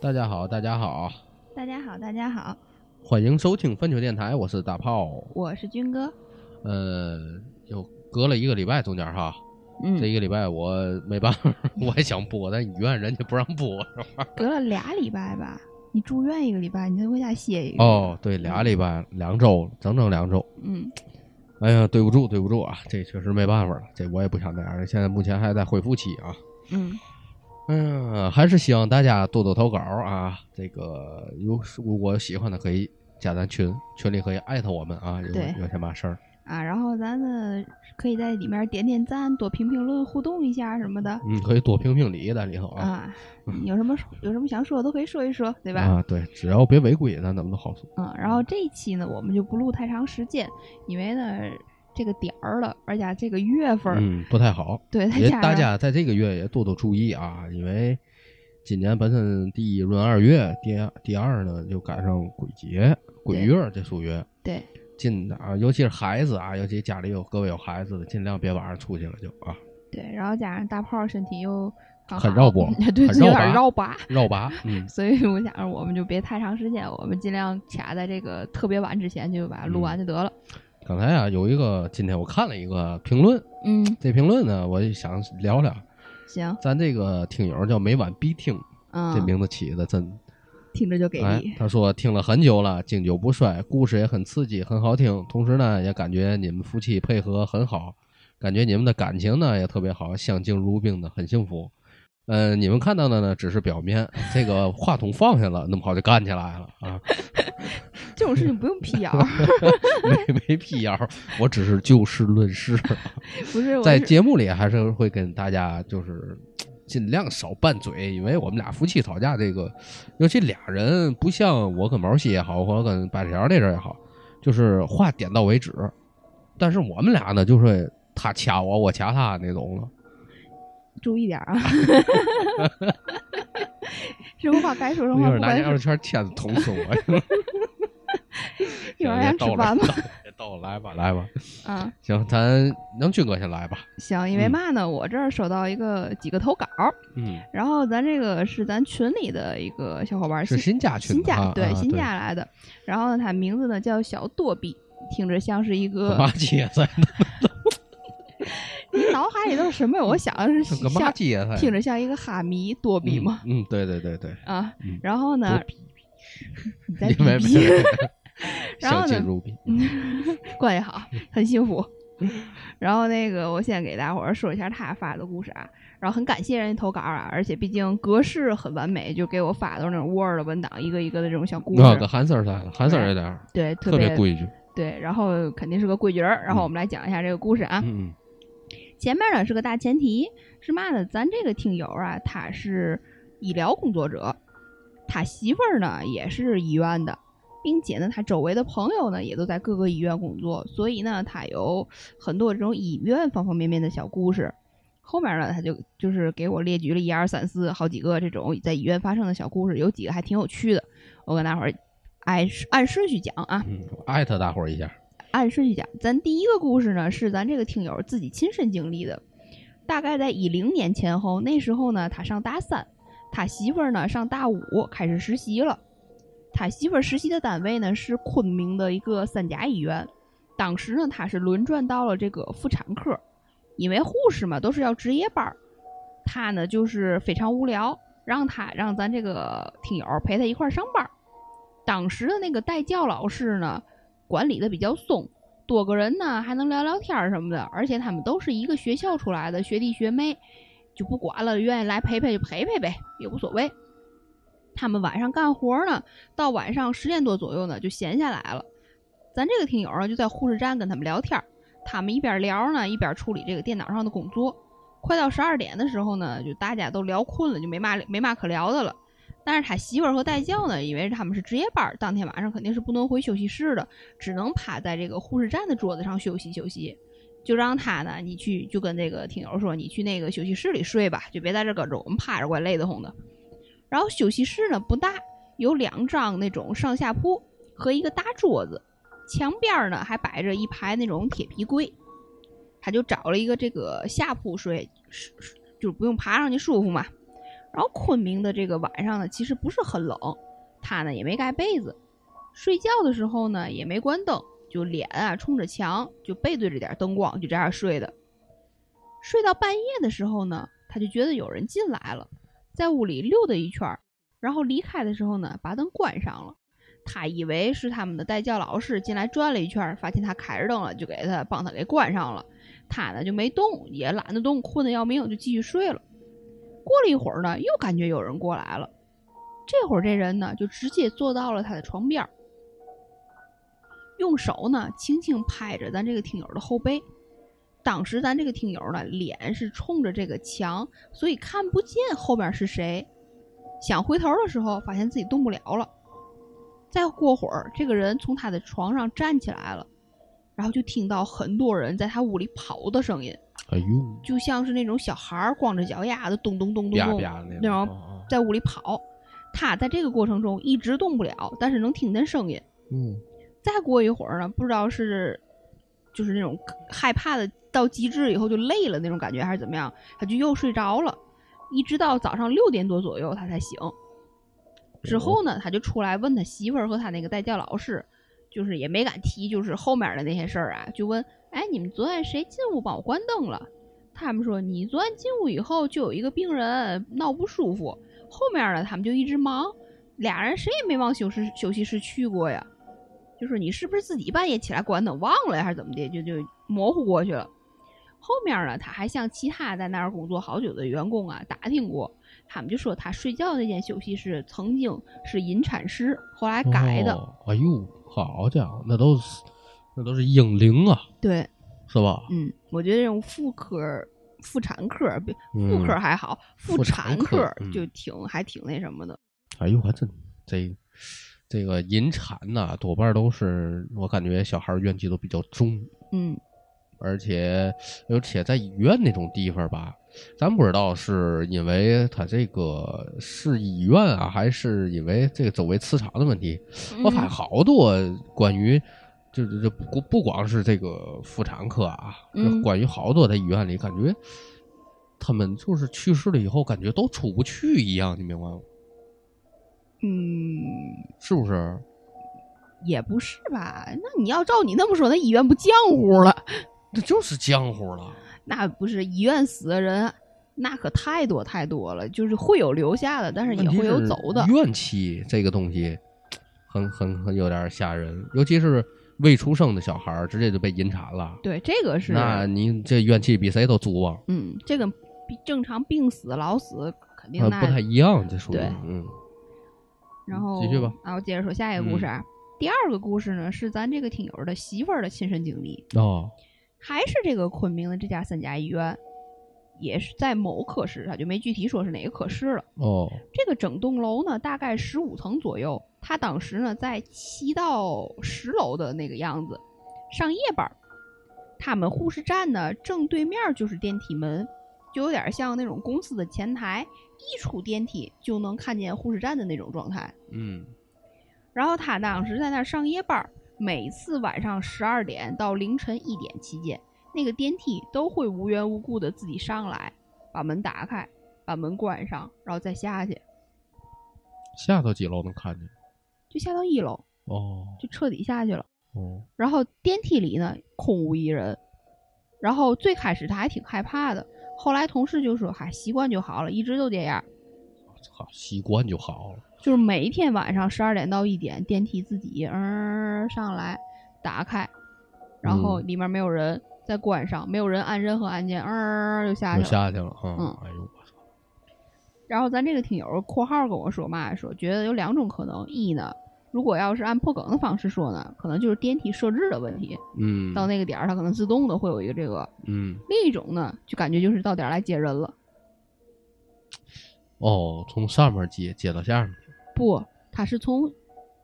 大家好，大家好，大家好，大家好，欢迎收听分球电台，我是大炮。我是军哥。呃，又隔了一个礼拜，中间哈，嗯这，一个礼拜我没办法，我也想播，但医院人家不让播，是吧？隔了俩礼拜吧？你住院一个礼拜，你再回家歇一个。，哦，对，俩礼拜，两周，整整两周。嗯，哎呀，对不住，对不住啊，这确实没办法了，这我也不想那样，现在目前还在恢复期啊。嗯，嗯，还是希望大家多多投稿啊。这个有如果喜欢的可以加咱群，群里可以艾特我们啊，有有些嘛事儿。啊，然后咱呢可以在里面点点赞，多评评论，互动一下什么的。嗯，可以多评评理在里头啊。啊，有什么有什么想说的都可以说一说，对吧？啊，对，只要别违规，咱怎么都好说。嗯，然后这一期呢，我们就不录太长时间，因为呢这个点儿了，而且这个月份不太好，对，也大家在这个月也多多注意啊，因为今年本身第一闰二月，第二第二呢就赶上鬼节、鬼月这数月，对尽啊，尤其是孩子啊，尤其家里有各位有孩子的，尽量别晚上出去了就啊，对，然后加上大炮身体又很绕脖 对，有点绕拔绕拔。绕拔，嗯，所以我想着我们就别太长时间，我们尽量卡在这个特别晚之前就把它录完就得了。刚才啊有一个，今天我看了一个评论，嗯，这评论呢，我就想聊聊，行，咱这个听友叫每晚必听，嗯，这名字起的真听着就给哎力，。他说听了很久了，经久不衰，故事也很刺激，很好听。同时呢，也感觉你们夫妻配合很好，感觉你们的感情呢也特别好，相敬如宾的，很幸福。嗯、你们看到的呢只是表面，这个话筒放下了，那么好就干起来了啊，这种事情不用辟谣，没没辟谣，我只是就事论事。不是是在节目里还是会跟大家就是尽量少拌嘴，因为我们俩夫妻吵架，这个尤其俩人不像我跟毛西也好，或者跟白条那阵也好，就是话点到为止。但是我们俩呢，就是他掐我，我掐他那种了。注意点儿啊。生活话该说什一会儿拿那。二圈签子捅死我。一会儿想吃饭吗？也到了，来吧，来吧。啊，行，咱让军哥先来吧。行，因为嗯嘛呢，我这儿收到一个几个投稿，嗯，然后咱这个是咱群里的一个小伙伴儿，是新加群新加对新加来的，然后呢，他名字呢叫小多比，听着像是一个干嘛接噻？你 脑海里都是什么呀？我想的是？听着像一个哈迷多比吗、嗯？嗯，对对对对。啊嗯，然后呢你在 没没比比，然后呢。关系好，很幸福。然后那个，我先给大伙儿说一下他发的故事啊，然后很感谢人家投稿啊，而且毕竟格式很完美，就给我发的那种 Word 文档，一个一个的这种小故啊，事跟，韩 Sir 似的，韩 Sir 有点儿对，特特别规矩。对，然后肯定是个规矩人。然后我们来讲一下这个故事啊。嗯前面呢是个大前提，是嘛呢？咱这个听友啊，他是医疗工作者，他媳妇儿呢也是医院的，并且呢，他周围的朋友呢也都在各个医院工作，所以呢，他有很多这种医院方方面面的小故事。后面呢，他就就是给我列举了一二三四好几个这种在医院发生的小故事，有几个还挺有趣的，我跟大伙儿按按顺序讲啊。艾特大伙儿一下。按顺序讲，咱第一个故事呢是咱这个听友自己亲身经历的，大概在一零年前后，那时候呢他上大三，他媳妇儿呢上大五开始实习了。他媳妇儿实习的单位呢是昆明的一个三甲医院，当时呢他是轮转到了这个妇产科，因为护士嘛都是要值夜班儿，他呢就是非常无聊，让他让咱这个听友陪他一块儿上班儿。当时的那个代教老师呢，管理的比较松，多个人呢还能聊聊天什么的，而且他们都是一个学校出来的学弟学妹，就不管了，愿意来陪陪就陪陪呗，也无所谓。他们晚上干活呢，到晚上十点多左右呢就闲下来了。咱这个听友呢就在护士站跟他们聊天，他们一边聊呢一边处理这个电脑上的工作。快到十二点的时候呢，就大家都聊困了，就没嘛没嘛可聊的了。但是他媳妇儿和代教呢，因为他们是值夜班，当天晚上肯定是不能回休息室的，只能趴在这个护士站的桌子上休息休息。就让他呢，你去就跟这个听友说，你去那个休息室里睡吧，就别在这搁着，我们趴着怪累得慌的。然后休息室呢不大，有两张那种上下铺和一个大桌子，墙边呢还摆着一排那种铁皮柜。他就找了一个这个下铺睡，就是不用爬上去舒服嘛。然后昆明的这个晚上呢，其实不是很冷，他呢也没盖被子，睡觉的时候呢也没关灯，就脸啊冲着墙，就背对着点灯光，就这样睡的。睡到半夜的时候呢，他就觉得有人进来了，在屋里溜达一圈儿，然后离开的时候呢，把灯关上了。他以为是他们的代教老师进来转了一圈，发现他开着灯了，就给他帮他给关上了。他呢就没动，也懒得动，困得要命，就继续睡了。过了一会儿呢，又感觉有人过来了。这会儿这人呢就直接坐到了他的床边儿，用手呢轻轻拍着咱这个听友的后背。当时咱这个听友呢脸是冲着这个墙，所以看不见后边是谁。想回头的时候，发现自己动不了了。再过会儿，这个人从他的床上站起来了，然后就听到很多人在他屋里跑的声音，哎呦，就像是那种小孩儿光着脚丫子咚咚咚咚咚那那种在屋里跑。他在这个过程中一直动不了，但是能听见声音。嗯，再过一会儿呢，不知道是就是那种害怕的到极致以后就累了那种感觉，还是怎么样，他就又睡着了，一直到早上六点多左右他才醒。之后呢，他就出来问他媳妇儿和他那个代教老师，就是也没敢提，就是后面的那些事儿啊，就问，哎，你们昨天谁进屋帮我关灯了？他们说，你昨天进屋以后就有一个病人闹不舒服，后面呢他们就一直忙，俩人谁也没往休息休息室去过呀。就说你是不是自己半夜起来关灯忘了呀，还是怎么的？就就模糊过去了。后面呢，他还向其他在那儿工作好久的员工啊打听过，他们就说他睡觉那间休息室曾经是引产室，后来改的。哦哎呦，好家伙，那都是那都是婴灵啊，对，是吧？嗯，我觉得这种妇科、妇产科比嗯妇科还好，妇妇产产科嗯就挺还挺那什么的。哎呦，还真这这个引产呐、多半都是我感觉小孩怨气都比较重，嗯而且而且在医院那种地方吧，咱不知道是因为他这个是医院啊，还是因为这个周围磁场的问题。我发现嗯好多关于就是这不不光是这个妇产科啊，这关于好多在医院里感觉他们就是去世了以后，感觉都出不去一样，你明白吗？嗯，是不是？也不是吧？那你要照你那么说，那医院不浆糊了？那就是浆糊了。那不是医院死的人，那可太多太多了，就是会有留下的，但是也会有走的。怨气这个东西，很很很有点吓人，尤其是未出生的小孩儿，直接就被引产了。对，这个是，那你这怨气比谁都足啊，嗯，这个比正常病死、老死肯定不太一样，这属于嗯然后继续吧。啊，我接着说下一个故事啊。第二个故事呢，是咱这个听友的媳妇儿的亲身经历，哦还是这个昆明的这家三甲医院，也是在某科室，他就没具体说是哪个科室了。哦这个整栋楼呢，大概十五层左右，他当时呢在七到十楼的那个样子，上夜班儿。他们护士站呢正对面就是电梯门，就有点像那种公司的前台，一出电梯就能看见护士站的那种状态。嗯然后他当时在那儿上夜班儿，每次晚上十二点到凌晨一点期间，那个电梯都会无缘无故的自己上来，把门打开，把门关上，然后再下去，下到几楼能看见？就下到一楼，哦就彻底下去了。哦然后电梯里呢空无一人，然后最开始他还挺害怕的，后来同事就说：“嗨，习惯就好了，一直都这样。”操，习惯就好了。就是每一天晚上十二点到一点，电梯自己嗯、上来，打开，然后嗯里面没有人，再关上，没有人按任何按键，嗯、就下去了。就下去了啊！嗯！然后咱这个听友括号跟我说嘛，说觉得有两种可能，一呢，如果要是按破梗的方式说呢，可能就是电梯设置的问题，嗯到那个点儿它可能自动的会有一个这个；嗯另一种呢，就感觉就是到点儿来接人了，哦，从上面接接到下面。不，它是从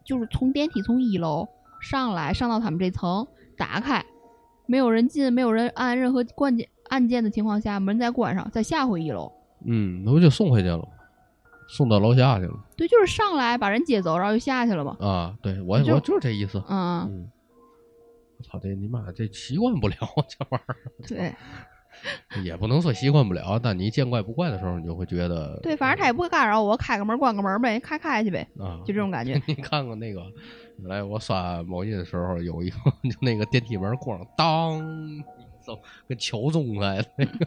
就是从电梯从一楼上来，上到他们这层，打开，没有人进，没有人按任何关键按键的情况下，门再关上，再下回一楼。嗯，那不就送回去了，送到楼下去了对，就是上来把人接走，然后就下去了嘛。啊！对我就我就是这意思。嗯，嗯，我操，这你妈这习惯不了这玩意儿。对。也不能说习惯不了，但你见怪不怪的时候，你就会觉得对，反正他也不会干扰我，开个门关个门呗，开开去呗，啊，就这种感觉。你看过那个？来，我刷某音的时候有一个，就那个电梯门咣当一声，跟敲钟来的，那个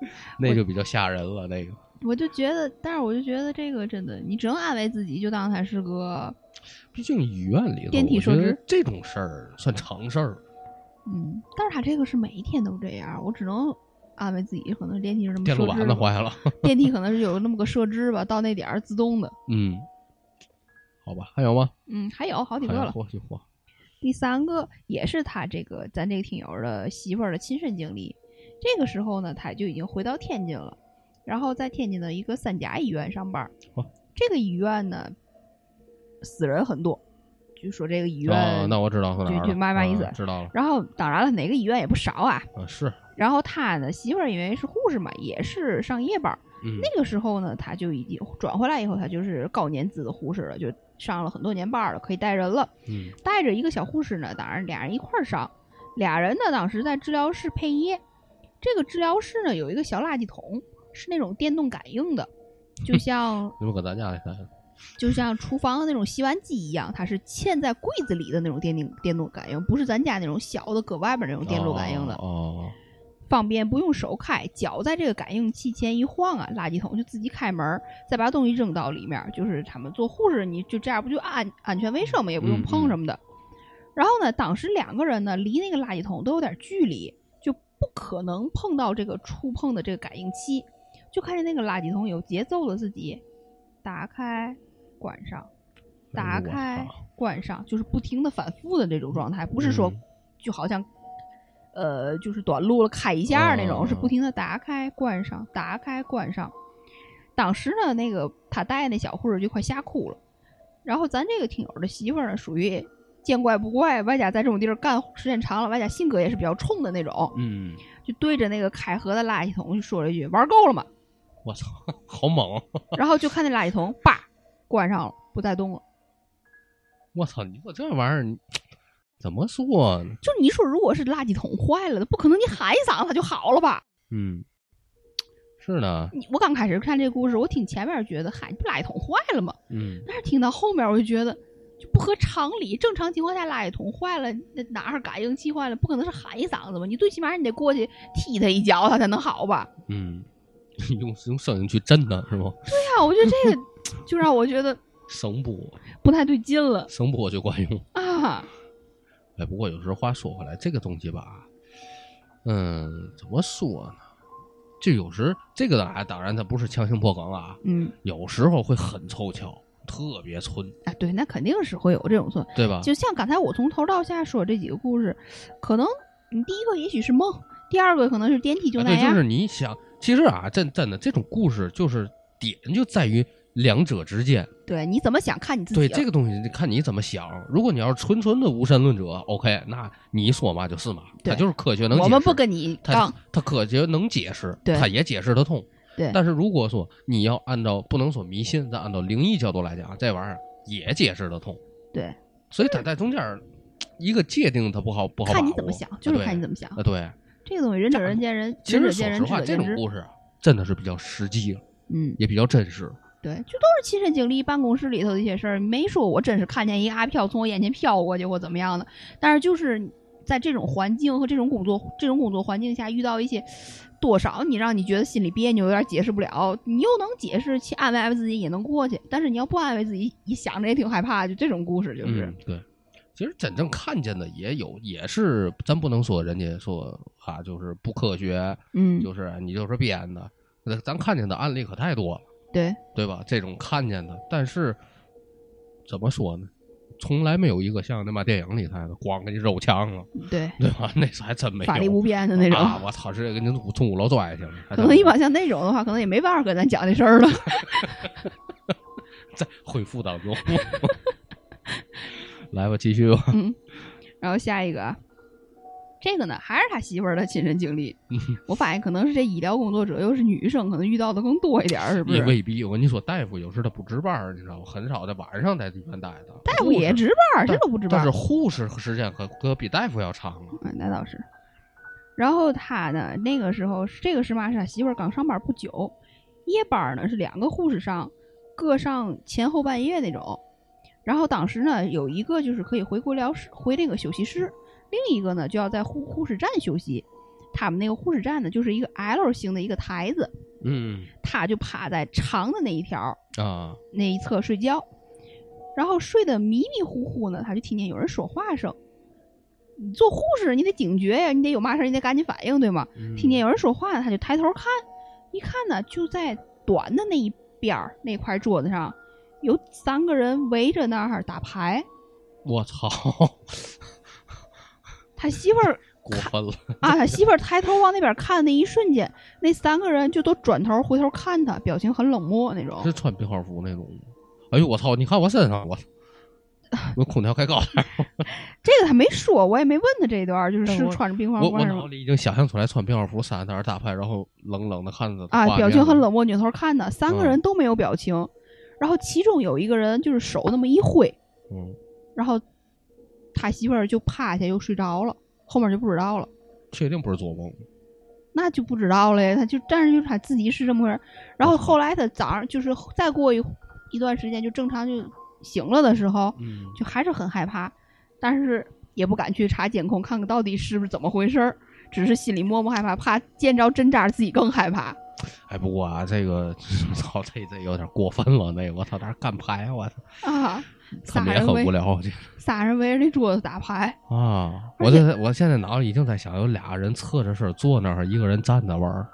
那就比较吓人了。那个我就觉得，但是我就觉得这个真的，你只能安慰自己，就当它是个，毕竟医院里头，电梯设置这种事儿算常事儿。嗯，但是他这个是每一天都这样，我只能安慰自己，可能电梯是这么电路板子。坏了，电梯可能是有那么个设置吧，到那点儿自动的。嗯，好吧，还有吗？嗯，还有好几个了。嚯去嚯，第三个也是他这个咱这个听友的媳妇儿的亲身经历。这个时候呢，他就已经回到天津了，然后在天津的一个三甲医院上班。哦这个医院呢，死人很多，据说这个医院，哦，那我知道了，就就嘛嘛意思啊知道了然后当然了，哪个医院也不少啊。啊，是，然后他呢，媳妇儿因为是护士嘛，也是上夜班儿。嗯，那个时候呢，他就已经转回来以后，他就是高年资的护士了，就上了很多年班儿了，可以带人了。嗯带着一个小护士呢，当然俩人一块儿上，俩人呢当时在治疗室配夜。这个治疗室呢有一个小垃圾桶，是那种电动感应的，就像你们搁咱家里看，就像厨房的那种洗碗机一样，它是嵌在柜子里的那种电动电动感应，不是咱家那种小的搁外边那种电路感应的。哦，方便不用手开，脚在这个感应器前一晃啊，垃圾桶就自己开门儿，再把东西扔到里面儿。就是他们做护士，你就这样不就安安全卫生嘛，也不用碰什么的。然后呢，当时两个人呢离那个垃圾桶都有点距离，就不可能碰到这个触碰的这个感应器。就看见那个垃圾桶有节奏的自己打开、关上、打开、关上，就是不停的反复的这种状态，不是说嗯就好像呃就是短路了开一下那种，嗯是不停的打开、关上、打开、关上。当时呢，那个他带那小护士就快吓哭了。然后咱这个听友的媳妇儿呢，属于见怪不怪，外加在这种地儿干时间长了，外加性格也是比较冲的那种，嗯，就对着那个开合的垃圾桶就说了一句：“玩够了吗我操，好猛！？”然后就看那垃圾桶叭关上了，不再动了。我操，你说这玩意儿怎么说呢？就你说，如果是垃圾桶坏了，不可能你喊一嗓子它就好了吧？嗯，是的，你我刚开始看这故事，我听前面觉得，嗨，不垃圾桶坏了吗？嗯，但是听到后面我就觉得就不合常理。正常情况下，垃圾桶坏了，那哪儿感应器坏了，不可能是喊一嗓子吧？你最起码你得过去踢他一脚，他才能好吧？嗯，用用声音去震它是吗？对呀、我觉得这个就让我觉得声波，不太对劲了声波就管用。啊。哎，不过有时候话说回来，这个东西吧，嗯，怎么说呢？就有时这个啊，当然它不是强行破梗啊，嗯有时候会很凑巧，特别村，啊，对，那肯定是会有这种村。对吧？就像刚才我从头到下说这几个故事，可能你第一个也许是梦，第二个可能是电梯就那样。就是你想，其实啊，真真的这种故事就是点就在于两者之间。对你怎么想，看你自己对。这个东西，看你怎么想。如果你要是纯纯的无神论者，OK，那你说嘛就是嘛，对它就是科学能解释。我们不跟你它杠。它科学能解释，对它也解释得通。对但是如果说你要按照不能说迷信，咱按照灵异角度来讲，这玩意儿也解释得通。对，所以它在中间儿一个界定，它不好不好把握。看你怎么想，就是看你怎么么想。啊。对，这个东西仁者人见仁，其实说仁者见仁，实话，这智者见智。种故事啊，真的是比较实际了，嗯，也比较真实。对，就都是亲身经历，办公室里头的一些事儿，没说我真是看见一个阿飘从我眼前飘过去或怎么样的，但是就是在这种环境和这种工作这种工作环境下遇到一些。多少你让你觉得心里别扭，有点解释不了，你又能解释，去安慰安慰自己也能过去。但是你要不安慰自己，一想着也挺害怕。就这种故事，就是、嗯，对。其实真正看见的也有，也是咱不能说人家说啊，就是不科学，嗯，就是你就是编的。那咱看见的案例可太多了，对，对吧？这种看见的，但是怎么说呢？从来没有一个像那妈电影里头的，咣给你揉墙了，对，对吧？那次还真没有。法力无边的那种。啊！我操，直接给你从五楼拽下去了。可能一般像那种的话，可能也没办法跟咱讲这事儿了。在恢复当中。来吧，继续吧。嗯，然后下一个啊，这个呢还是他媳妇儿的亲身经历。我发现可能是这医疗工作者又是女生，可能遇到的更多一点儿，是不是？也未必，我跟你说，大夫有时他不值班儿，你知道吗？很少在晚上在医院待的。大夫也值班儿，这都不值班儿但是。护士时间可可比大夫要长了。嗯，那倒是。然后他呢，那个时候这个是嘛？是他媳妇儿刚上班不久，夜班呢是两个护士上，各上前后半夜那种。然后当时呢，有一个就是可以回国疗室，回那个休息室，另一个呢就要在护护士站休息。他们那个护士站呢，就是一个 L 型的一个台子，嗯他就趴在长的那一条啊，那一侧睡觉，然后睡得迷迷糊糊呢，他就听见有人说话声。你做护士，你得警觉呀，你得有嘛事儿，你得赶紧反应，对吗？嗯听见有人说话，他就抬头看，一看呢，就在短的那一边儿那块桌子上，有三个人围着那儿打牌。我操，他媳妇儿 过分了，啊，他媳妇儿抬头往那边看的那一瞬间，那三个人就都转头回头看他，表情很冷漠那种是。穿病号服那种吗。哎呦我操！你看我身上，我 我空调开高点儿，这个他没说，我也没问他这一段，就是是穿着病房我我服还是脑里已经想象出来穿病号服三在那儿打牌，然后冷冷的看着他啊，表情很冷漠，扭头看他，三个嗯人都没有表情，然后其中有一个人就是手那么一挥，嗯，然后他媳妇儿就趴下又睡着了，后面就不知道了。确定不是做梦。那就不知道了呀，他就但是就是他自己是这么回事。然后后来他早上就是再过一一段时间就正常就醒了的时候，嗯，就还是很害怕，但是也不敢去查监控看看到底是不是怎么回事儿，只是心里默默害怕，怕见着针扎自己更害怕。哎，不过啊，这个操，这这有点过分了。那个我操，在那儿干牌，我操，啊，他们也很无聊。这仨 人围着那桌子打牌，啊，我这我现在脑里已经在想，有俩人侧着身坐那儿，一个人站着玩儿。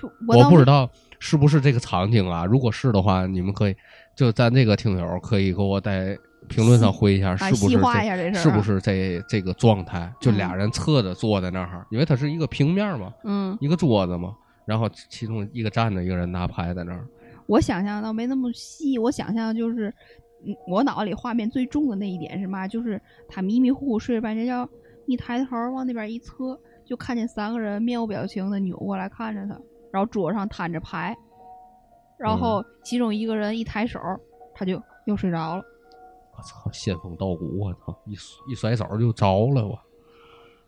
就我不知道是不是这个场景啊？如果是的话，你们可以就咱这个听友可以给我在评论上回一下，啊是不是这是不是这这个状态？就嗯俩人侧着坐在那儿，因为它是一个平面嘛，嗯，一个桌子嘛，然后其中一个站着，一个人拿牌在那儿。我想象倒没那么细，我想象就是，嗯，我脑子里画面最重的那一点是嘛？就是他迷迷糊糊睡着半截觉，一抬头往那边一侧，就看见三个人面无表情的扭过来看着他，然后桌上摊着牌，然后其中一个人一抬手，他就又睡着了。我操，仙风道骨！我操，一一甩手就着了我。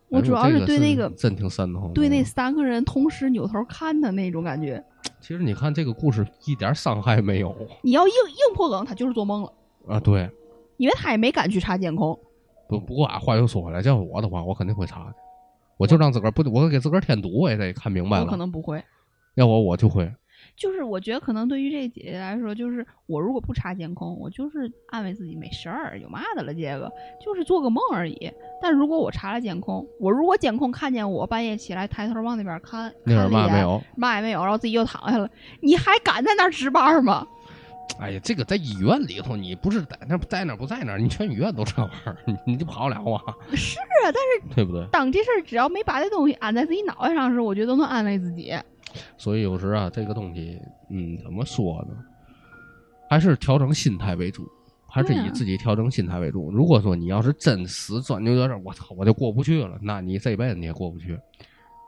我主要是对那个真挺瘆得慌的。对那三个人同时扭头看他那种感觉，其实你看这个故事一点伤害没有你要硬硬破梗，他就是做梦了，啊。对，因为他也没敢去查监控。不不过啊，话又说回来，要是我的话，我肯定会查的。我就让自个儿不，我给自个儿添堵，我也得看明白了我。可能不会。要我我就会。就是我觉得可能对于这姐姐来说，就是我如果不查监控，我就是安慰自己没事儿，有嘛的了，这个就是做个梦而已。但如果我查了监控，我如果监控看见我半夜起来抬头往那边看，那看了一眼点嘛没有？嘛也没有，然后自己又躺下了，你还敢在那儿值班吗？哎呀，这个在医院里头，你不是在那在那不在那儿，你全医院都这玩意儿，你你就跑了啊，是啊，但是对不对？当这事儿只要没把这东西安在自己脑袋上时，我觉得都能安慰自己。所以有时啊，这个东西，嗯，怎么说呢？还是调整心态为主，还是以自己调整心态为主。如果说你要是真死钻牛角尖儿，我操，我就过不去了，那你这辈子你也过不去，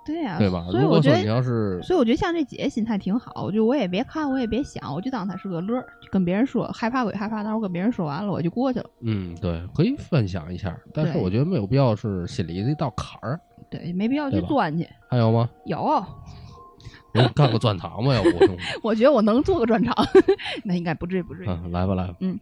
对呀、对吧？所以我觉得如果说你要是所以我觉得像这姐姐心态挺好，就我也别看，我也别想，我就当她是个乐儿，就跟别人说害怕归害怕，但是我跟别人说完了，我就过去了。嗯，对，可以分享一下，但是我觉得没有必要是心里的一道坎儿。对，没必要去钻去。还有吗？有，我干个专场吧，要不 我觉得我能做个专场，那应该不至于，不至于。嗯，来吧来吧，嗯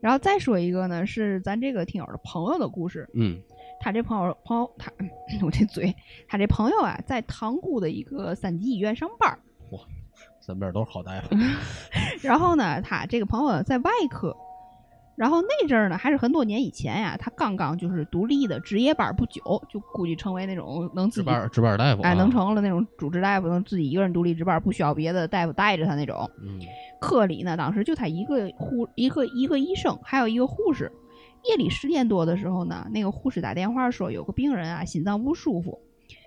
然后再说一个呢，是咱这个听友的朋友的故事。嗯他这朋友朋友他，我这嘴，他这朋友啊，在塘沽的一个三级医院上班儿。身边都是好大夫，然后呢，他这个朋友在外科，然后那阵儿呢，还是很多年以前呀，他刚刚就是独立的值夜班不久，就估计成为那种能自己值班值班大夫啊，哎能成了那种主治大夫，能自己一个人独立值班，不需要别的大夫带着他那种。嗯科里呢，当时就他一个护一个一个医生，还有一个护士。夜里十点多的时候呢，那个护士打电话说有个病人啊心脏不舒服，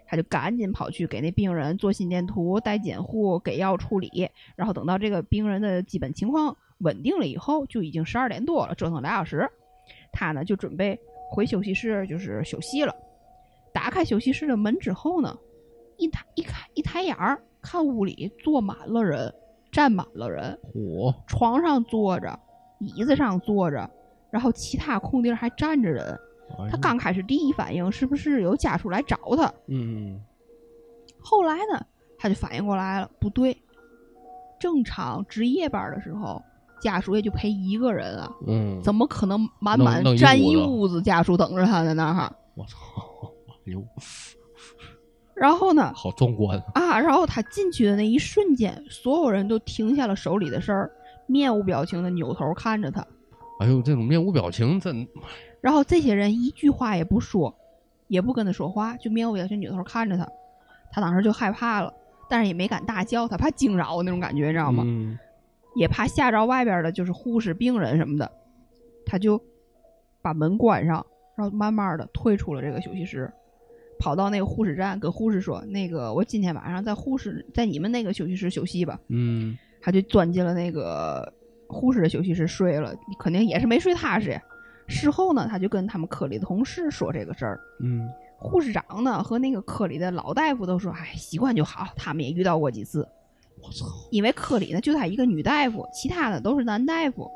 他就赶紧跑去给那病人做心电图、带监护、给药处理。然后等到这个病人的基本情况稳定了以后，就已经十二点多了，折腾俩小时。他呢就准备回休息室，就是休息了。打开休息室的门之后呢，一抬一开一抬眼儿，看屋里坐满了人，站满了人。嚯，床上坐着，椅子上坐着，然后其他空地儿还站着人。他刚开始第一反应是不是有家属来找他？嗯后来呢，他就反应过来了，不对，正常值夜班的时候，家属也就陪一个人啊，嗯，怎么可能满满站一屋子家属等着他在那儿哈？我操，哎呦，然后呢，好壮观啊！啊，然后他进去的那一瞬间，所有人都停下了手里的事儿，面无表情的扭头看着他。哎呦，这种面无表情，真然后这些人一句话也不说，也不跟他说话，就面无表情扭头看着他。他当时就害怕了，但是也没敢大叫，他怕惊扰那种感觉，你知道吗？嗯也怕吓着外边的，就是护士、病人什么的。他就把门关上，然后慢慢的退出了这个休息室，跑到那个护士站，跟护士说：“那个，我今天晚上在护士在你们那个休息室休息吧。”嗯他就钻进了那个护士的休息室睡了，肯定也是没睡踏实呀。事后呢，他就跟他们科里的同事说这个事儿，嗯护士长呢和那个科里的老大夫都说：“哎，习惯就好。”他们也遇到过几次，我操，因为科里呢就他一个女大夫，其他的都是男大夫。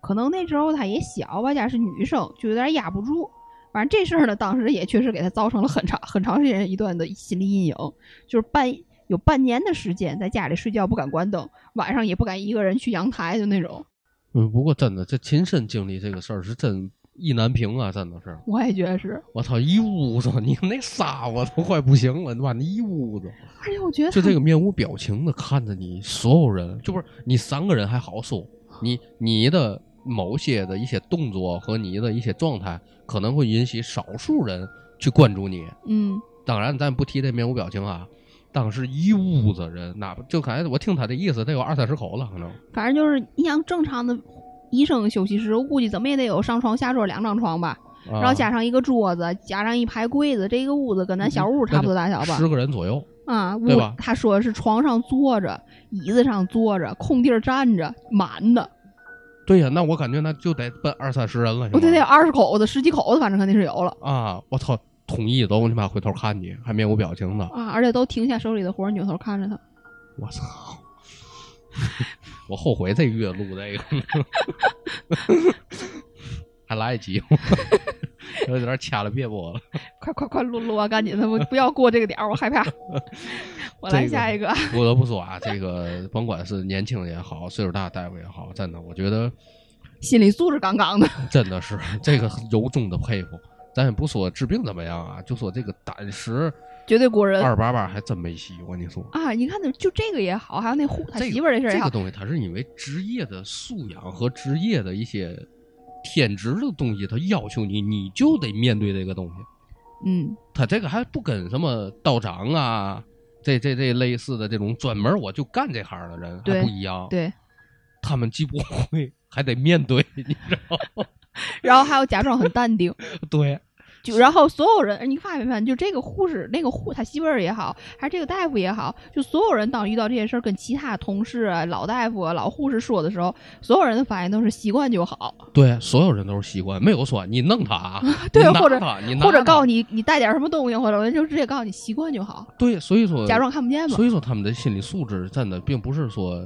可能那时候他也小吧，加是女生，就有点压不住。反正这事儿呢，当时也确实给他造成了很长很长时间一段的心理阴影，就是半有半年的时间在家里睡觉不敢关灯，晚上也不敢一个人去阳台的那种。嗯，不过真的，这亲身经历这个事儿是真意难平啊，真的是。我也觉得是，我操，一屋子，你那仨我都快不行了，你妈，那一屋子，而且我觉得就这个面无表情的看着你，所有人，就不是你三个人还好说，你你的某些的一些动作和你的一些状态，可能会引起少数人去关注你。嗯，当然，咱不提这面无表情啊，当时一屋子人，哪怕就感觉我听他的意思，得有二三十口了，可能。反正就是你想正常的医生休息室，我估计怎么也得有上床下桌两张床吧，然然后加上一个桌子，加上一排柜子，这一个屋子跟咱小屋差不多大小吧。十个人左右。啊，屋对吧他说是床上坐着，椅子上坐着，空地儿站着，满的。对呀、那我感觉那就得奔二三十人了，我得得有二十口子、十几口子，反正肯定是有了啊！我操，统一都你妈回头看你，还面无表情的，啊！而且都停下手里的活儿，扭头看着他。我操！我后悔这月录这个，还来得及吗？有点掐了别播了。快快快，录录啊！赶紧的，我不要过这个点儿，我害怕。我来下一个。不得不说啊，这个甭管是年轻人也好，岁数大大夫也好，真的，我觉得心理素质杠杠的。真的是这个由衷的佩服。咱也不说治病怎么样啊，就说这个胆识绝对过人二八八还真没戏。我跟你说，啊！你看，那就这个也好，还有那护他媳妇儿这事儿这个，东西，他是因为职业的素养和职业的一些天职的东西，他要求你，你就得面对这个东西。嗯，他这个还不跟什么道长啊，这这这类似的这种专门我就干这行的人还不一样。对。他们既不会，还得面对，你知道吗？然后还要假装很淡定，对，就然后所有人，你发现没发现？就这个护士，那个护他媳妇儿也好，还是这个大夫也好，就所有人当遇到这些事儿，跟其他同事啊、老大夫啊、老护士说的时候，所有人的反应都是习惯就好，对，所有人都是习惯，没有说你弄他啊，对或者，你或者告诉你，你你带点什么东西，或者我就直接告诉你习惯就好，对，所以说假装看不见嘛。所以说他们的心理素质真的并不是说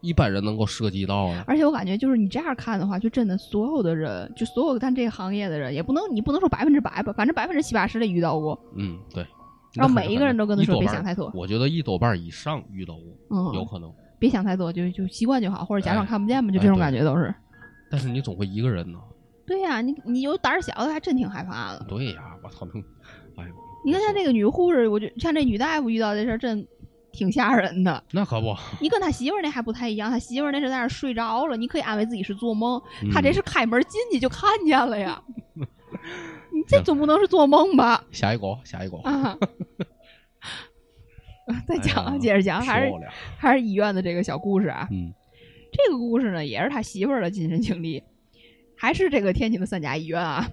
一般人能够涉及到的。而且我感觉就是你这样看的话，就真的所有的人，就所有干这个行业的人，也不能你不能说百分之百吧，反正百分之七八十的遇到过。嗯，对。然后每一个人都跟他说别想太多我觉得一多半以上遇到过，嗯，有可能。别想太多，就就习惯就好，或者假装哎看不见吧，就这种感觉都是。但是你总会一个人呢。对呀、你你有胆儿小的还真挺害怕的。对呀，我操，那哎呦，你看像这个女护士，我就像这女大夫遇到这事儿，真挺吓人的。那可不，你跟他媳妇儿那还不太一样，他媳妇儿那是在那儿睡着了，你可以安慰自己是做梦，嗯他这是开门进去就看见了呀。你这总不能是做梦吧？下一个，下一个，啊！再讲啊，哎接着讲，还是还是医院的这个小故事啊。嗯这个故事呢，也是他媳妇儿的亲身经历，还是这个天津的三甲医院啊。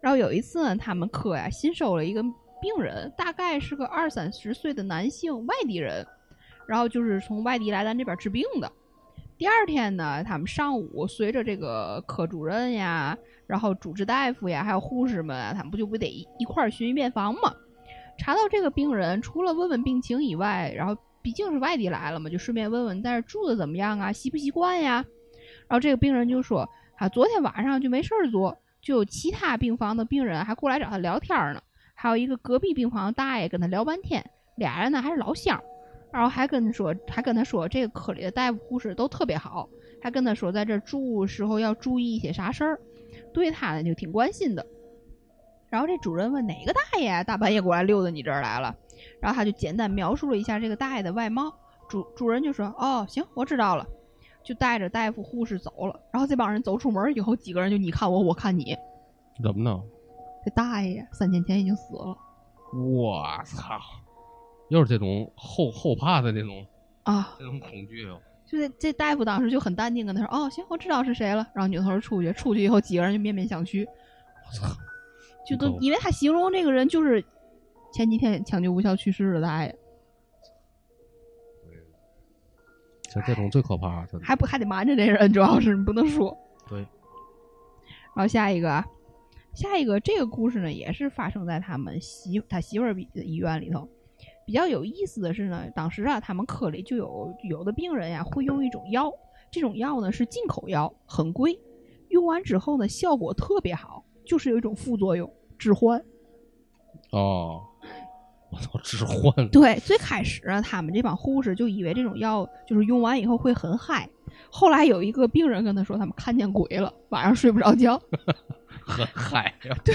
然后有一次呢，他们科呀新收了一个病人，大概是个二三十岁的男性外地人，然后就是从外地来咱这边治病的。第二天呢，他们上午随着这个科主任呀，然后主治大夫呀，还有护士们，他们不就不得一一块儿巡一遍房吗？查到这个病人，除了问问病情以外，然后毕竟是外地来了嘛，就顺便问问在这住的怎么样啊，习不习惯呀？然后这个病人就说，啊，昨天晚上就没事儿做，就有其他病房的病人还过来找他聊天呢，还有一个隔壁病房的大爷跟他聊半天，俩人呢还是老乡，然后还跟说，还跟他说这个科里的大夫护士都特别好，还跟他说在这住时候要注意一些啥事儿，对他呢就挺关心的。然后这主人问哪个大爷大半夜过来溜达你这儿来了，然后他就简单描述了一下这个大爷的外貌，主主人就说哦行我知道了，就带着大夫护士走了。然后这帮人走出门以后，几个人就你看我我看你，怎么呢？这大爷三天前已经死了我操！又是这种后后怕的那种啊！这种恐惧哦。就这这大夫当时就很淡定跟他说哦行我知道是谁了，然后扭头出去，出去以后几个人就面面相觑。我操！就都因为他形容这个人就是前几天抢救无效去世的大爷，像这种最可怕，还不还得瞒着这人，主要是你不能说。对。然后下一个啊，下一个这个故事呢，也是发生在他们媳他媳妇儿的医院里头。比较有意思的是呢，当时啊，他们科里就有有的病人呀会用一种药，这种药呢是进口药，很贵，用完之后呢效果特别好。就是有一种副作用，致幻。哦，我操，致幻。对，最开始啊，他们这帮护士就以为这种药就是用完以后会很嗨。后来有一个病人跟他说，他们看见鬼了，晚上睡不着觉。很嗨呀。对。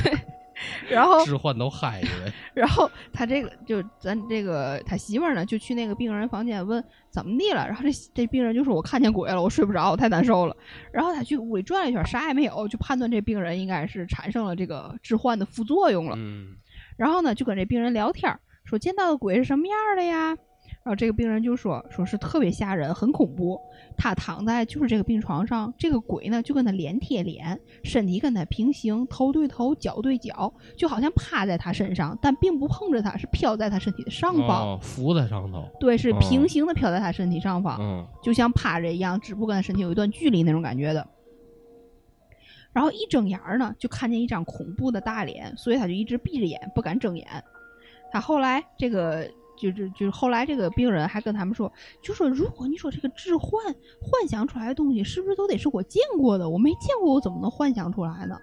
然后置换都嗨了。然后他这个就咱这个他媳妇儿呢，就去那个病人房间问怎么地了。然后这这病人就说：“我看见鬼了，我睡不着，我太难受了。”然后他去屋里转了一圈，啥也没有，就判断这病人应该是产生了这个致幻的副作用了。嗯。然后呢，就跟这病人聊天，说见到的鬼是什么样的呀？然后这个病人就说：“说是特别吓人，很恐怖。他躺在就是这个病床上，这个鬼呢就跟他脸贴脸，身体跟他平行，头对头，脚对脚，就好像趴在他身上，但并不碰着他，是飘在他身体的上方，浮在上头。对，是平行的飘在他身体上方，嗯，就像趴着一样，只不过跟他身体有一段距离那种感觉的。然后一睁眼呢，就看见一张恐怖的大脸，所以他就一直闭着眼，不敢睁眼。他后来这个。”就就就是后来这个病人还跟他们说，就说如果你说这个置换幻想出来的东西，是不是都得是我见过的？我没见过，我怎么能幻想出来呢？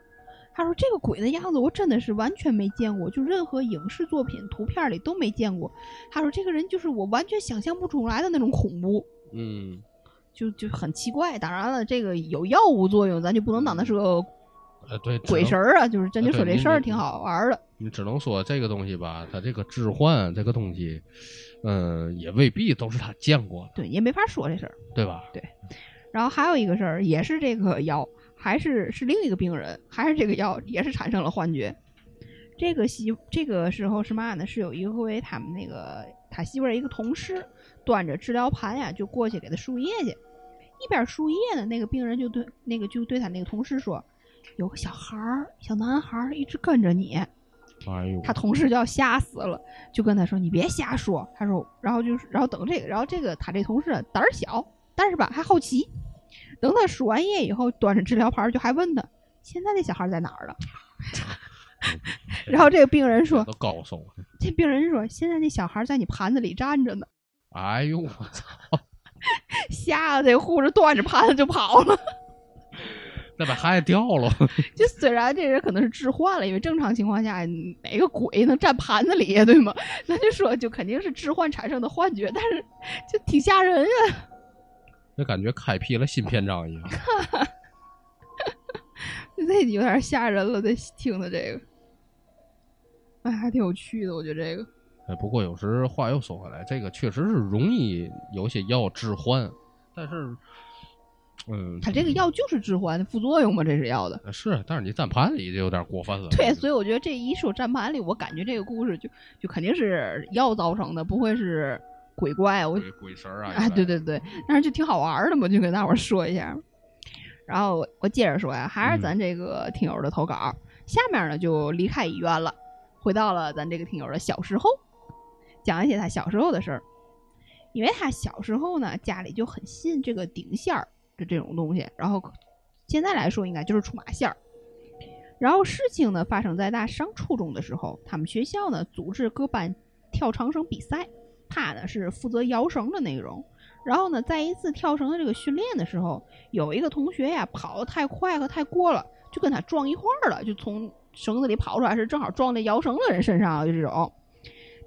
他说这个鬼的样子，我真的是完全没见过，就任何影视作品、图片里都没见过。他说这个人就是我完全想象不出来的那种恐怖，嗯，就就很奇怪。当然了，这个有药物作用，咱就不能当他是个。呃，对，鬼神儿啊，就是咱就说这事儿挺好玩的。你只能说这个东西吧，它这个置换这个东西，嗯，也未必都是他见过的。对，也没法说这事儿，对吧？对。然后还有一个事儿，也是这个药，还是是另一个病人，还是这个药，也是产生了幻觉。这个媳这个时候是嘛呢？是有一回他们那个他媳妇儿一个同事端着治疗盘呀，就过去给他输液去，一边输液呢，那个病人就对那个就对他那个同事说。有个小孩儿，小男孩儿一直跟着你，哎呦，他同事就要吓死了，就跟他说：“你别瞎说。”他说，然后就是，然后等这个，然后这个他这同事胆儿小，但是吧还好奇。等他输完液以后，端着治疗盘就还问他：“现在那小孩在哪儿了？”然后这个病人说：“都告诉我。”这病人说：“现在那小孩在你盘子里站着呢。”哎呦我操！吓得这护士端着盘子就跑了。再把孩子掉了。就虽然这人可能是置换了，因为正常情况下哪个鬼能站盘子里呀，对吗？那就说就肯定是置换产生的幻觉，但是就挺吓人啊。那感觉开辟了新篇章一样。这有点吓人了，这听的这个，哎，还挺有趣的，我觉得这个。哎，不过有时话又说回来，这个确实是容易有些药置换，但是。嗯，他这个药就是致幻的副作用嘛，这是要的。是，但是你站盘里就有点过分了。对，所以我觉得这一说站盘里，我感觉这个故事就就肯定是药造成的，不会是鬼怪。我鬼神啊！哎，对对对，但是就挺好玩的嘛，就跟大伙儿说一下。然后我接着说呀，还是咱这个听友的投稿。下面呢就离开医院了，回到了咱这个听友的小时候，讲一些他小时候的事儿。因为他小时候呢，家里就很信这个顶仙儿。这这种东西，然后现在来说应该就是出马仙儿。然后事情呢发生在他上初中的时候，他们学校呢组织各班跳长绳比赛，他呢是负责摇绳的内容。然后呢，在一次跳绳的这个训练的时候，有一个同学呀跑得太快和太过了，就跟他撞一块儿了，就从绳子里跑出来，是正好撞在摇绳的人身上，就这种。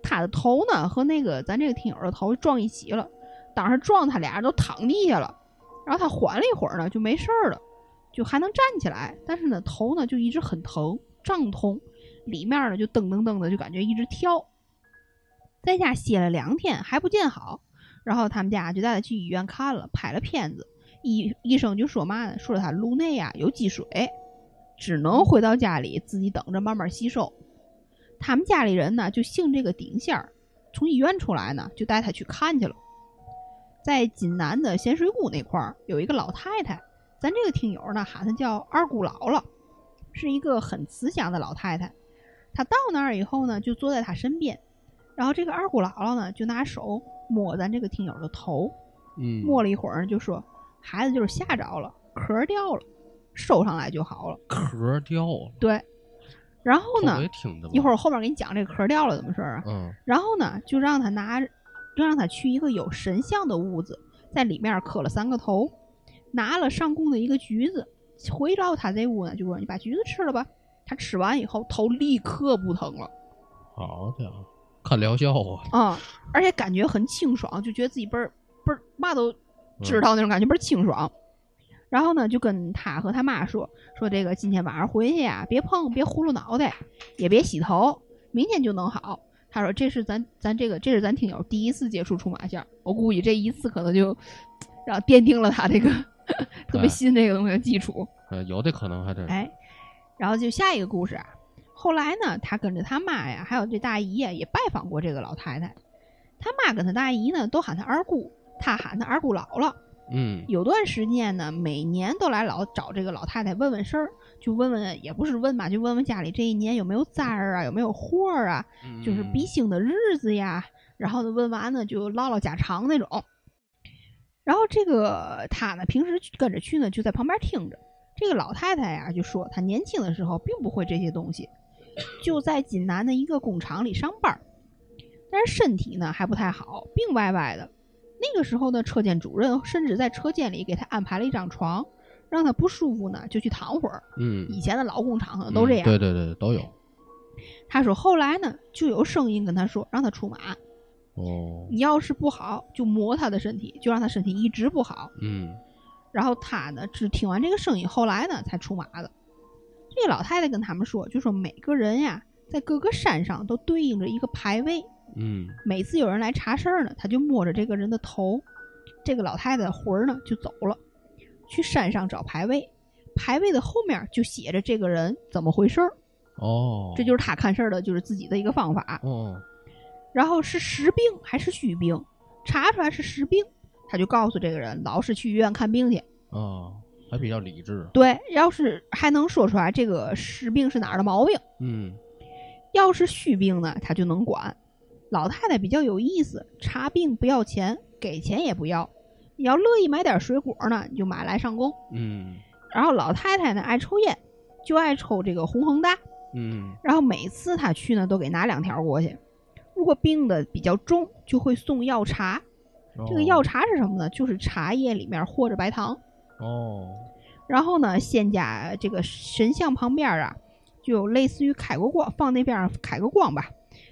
他的头呢和那个咱这个听友的头撞一起了，当时撞他俩人都躺地下了，然后他缓了一会儿呢就没事儿了，就还能站起来，但是呢头呢就一直很疼胀痛，里面呢就噔噔噔的就感觉一直跳，在家歇了两天还不见好，然后他们家就带他去医院看了，拍了片子，医医生就说嘛呢，说他颅内呀有积水，只能回到家里自己等着慢慢吸收。他们家里人呢就信这个丁仙儿，从医院出来呢就带他去看去了。在济南的咸水沽那块儿有一个老太太，咱这个听友呢喊她叫二姑姥姥，是一个很慈祥的老太太。她到那儿以后呢，就坐在她身边，然后这个二姑姥姥呢就拿手摸咱这个听友的头，嗯，摸了一会儿就说：“孩子就是吓着了，壳儿掉了，收上来就好了。壳掉了”，对，然后呢一会儿我后面给你讲这个壳儿掉了怎么事儿啊。嗯然后呢，就让他拿，就让他去一个有神像的屋子，在里面磕了三个头，拿了上供的一个橘子，回到他这屋呢，就说：“你把橘子吃了吧。”他吃完以后，头立刻不疼了，好家伙，看疗效啊，啊、而且感觉很清爽，就觉得自己倍儿倍儿嘛都知道那种感觉，倍儿清爽。然后呢，就跟他和他妈说说这个今天晚上回去呀，别碰，别呼噜脑袋，也别洗头，明天就能好。他说这是咱咱这个这是咱听友第一次接触出马线，我估计这一次可能就让奠定了他这个 特别哎信这个东西的基础。呃，有的可能还真是，哎，然后就下一个故事啊。后来呢，他跟着他妈呀，还有这大姨呀，也拜访过这个老太太。他妈跟他大姨呢，都喊他二姑，他喊他二姑姥姥。嗯有段时间呢，每年都来老找这个老太太问问事儿，就问问也不是问吧，就问问家里这一年有没有灾儿啊，有没有祸儿啊，就是嗯比兴的日子呀。然后呢，问完呢就唠唠家常那种。然后这个他呢，平时跟着去呢，就在旁边听着。这个老太太呀，就说她年轻的时候并不会这些东西，就在济南的一个工厂里上班儿，但是身体呢还不太好，病歪歪的。那个时候呢，车间主任甚至在车间里给她安排了一张床，让他不舒服呢就去躺会儿。嗯，以前的老工厂可能都这样。嗯对对对，都有。他说后来呢，就有声音跟他说，让他出马。哦，你要是不好，就磨他的身体，就让他身体一直不好。嗯然后他呢，只听完这个声音，后来呢才出马的。这个老太太跟他们说，就说每个人呀，在各个山上都对应着一个牌位，嗯每次有人来查事儿呢，他就摸着这个人的头，这个老太太的魂儿呢就走了，去山上找牌位，牌位的后面就写着这个人怎么回事儿，哦，这就是他看事儿的，就是自己的一个方法。哦然后是实病还是虚病，查出来是实病，他就告诉这个人，老是去医院看病去。啊，还比较理智。对，要是还能说出来这个实病是哪儿的毛病，嗯要是虚病呢，他就能管。老太太比较有意思，查病不要钱，给钱也不要。你要乐意买点水果呢，你就买来上供。嗯然后老太太呢爱抽烟，就爱抽这个红恒大。嗯然后每次她去呢，都给拿两条过去。如果病的比较重，就会送药茶。这个药茶是什么呢？就是茶叶里面和着白糖。哦然后呢，仙家这个神像旁边啊，就有类似于开过光，放那边儿开个光吧，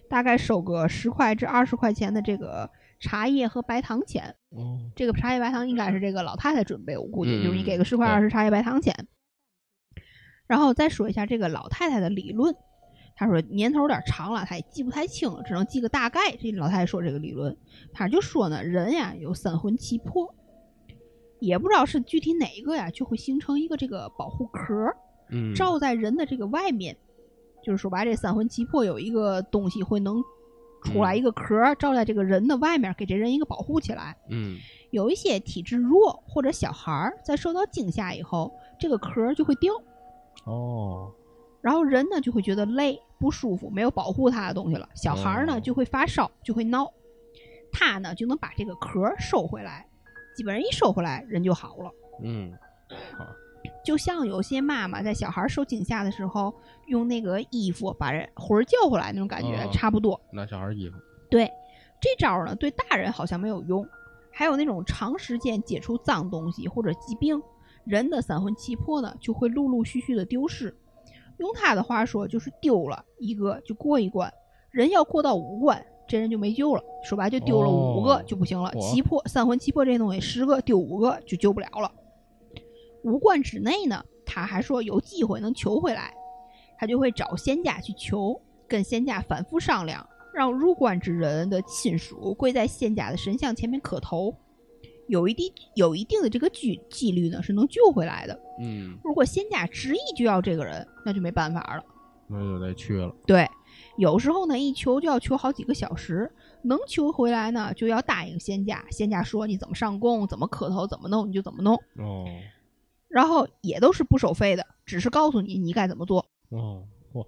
大概收个十块至二十块钱的这个茶叶和白糖钱。哦这个茶叶白糖应该是这个老太太准备，我估计嗯就是你给个十块二十茶叶白糖钱。然后再说一下这个老太太的理论，她说年头有点长了，她也记不太清了，只能记个大概。这老太太说这个理论，她就说呢，人呀有三魂七魄，也不知道是具体哪一个呀，就会形成一个这个保护壳罩在人的这个外面。就是说白，这三魂七魄有一个东西会能出来一个壳儿，罩在这个人的外面，给这人一个保护起来。嗯有一些体质弱或者小孩儿在受到惊吓以后，这个壳儿就会掉，哦然后人呢就会觉得累不舒服，没有保护他的东西了。小孩儿呢哦就会发烧，就会闹，他呢就能把这个壳儿收回来，基本上一收回来人就好了。嗯好就像有些妈妈在小孩儿受惊吓的时候，用那个衣服把人魂儿叫回来那种感觉、哦差不多。拿小孩衣服对，这招儿呢对大人好像没有用，还有那种长时间接触脏东西或者疾病，人的三魂七魄呢就会陆陆续续的丢失。用他的话说，就是丢了一个就过一关，人要过到五关，这人就没救了。说白就丢了五个哦就不行了，嚯七魄三魂七魄这东西十个丢五个就救不了了。五关之内呢，他还说有机会能求回来，他就会找仙家去求，跟仙家反复商量，让入关之人的亲属跪在仙家的神像前面磕头，有一定有一定的这个几几率呢是能救回来的。嗯，如果仙家执意就要这个人，那就没办法了。那就得去了。对，有时候呢一求就要求好几个小时，能求回来呢就要答应仙家，仙家说你怎么上供、怎么磕头、怎么弄你就怎么弄，哦然后也都是不收费的，只是告诉你你该怎么做。哦，嚯，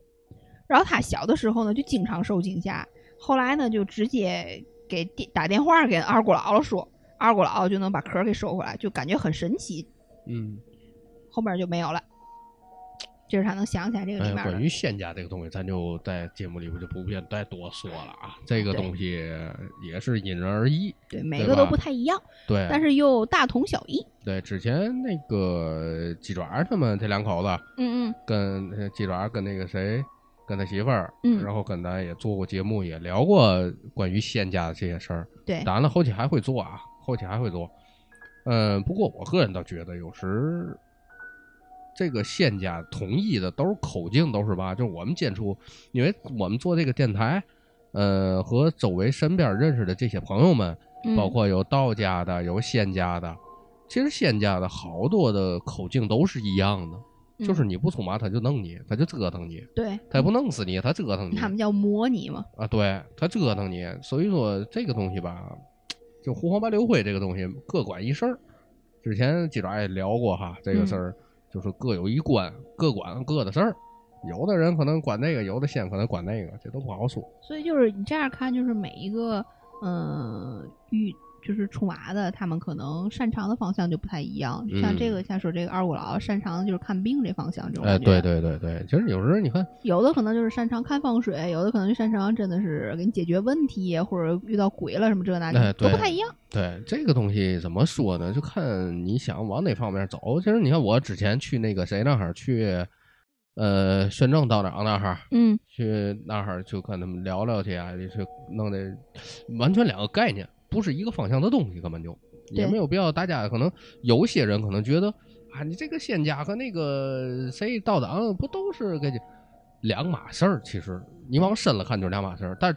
然后他小的时候呢就经常受惊吓，后来呢就直接给电打电话给二姑姥姥说，二姑姥姥就能把壳给收回来，就感觉很神奇。嗯，后面就没有了，这是他能想起来这个里面的。关于仙家这个东西，咱就在节目里边就不便再多说了啊。这个东西也是因人而异，对，每个都不太一样，对。但是又大同小异。对，之前那个鸡爪他们这两口子，嗯嗯跟呃鸡爪跟那个谁，跟他媳妇儿，嗯然后跟咱也做过节目，也聊过关于仙家的这些事儿。对，当然了，后期还会做啊，后期还会做。嗯，不过我个人倒觉得，有时这个仙家统一的都是口径，都是吧？就是我们接触，因为我们做这个电台，呃，和周围身边认识的这些朋友们，嗯包括有道家的，有仙家的。其实仙家的好多的口径都是一样的，就是嗯你不出马，他就弄你，他就折腾你，对，他也不弄死你，他折腾你。他们叫模拟嘛。啊，对他折腾你，所以说这个东西吧，就胡黄白柳灰这个东西各管一事儿。之前鸡爪也聊过哈，这个事儿、就是各有一官，各管各的事儿。有的人可能管那个，有的仙可能管那个，这都不好说。所以就是你这样看，就是每一个嗯遇就是出马的，他们可能擅长的方向就不太一样。像这个，像说这个二姑姥姥擅长的就是看病这方向，这种嗯哎，对对对对，其实有时候你看，有的可能就是擅长看风水，有的可能就擅长真的是给你解决问题，或者遇到鬼了什么这那的，哎都不太一样。对这个东西怎么说呢？就看你想往哪方面走。其实你看，我之前去那个谁那儿去，呃，宣政道长那儿，嗯去那儿就跟他们聊聊去啊，去弄的完全两个概念，不是一个方向的东西，根本就也没有必要。大家可能有些人可能觉得啊，你这个仙家和那个谁道长不都是个两码事儿？其实你往深了看就是两码事儿，但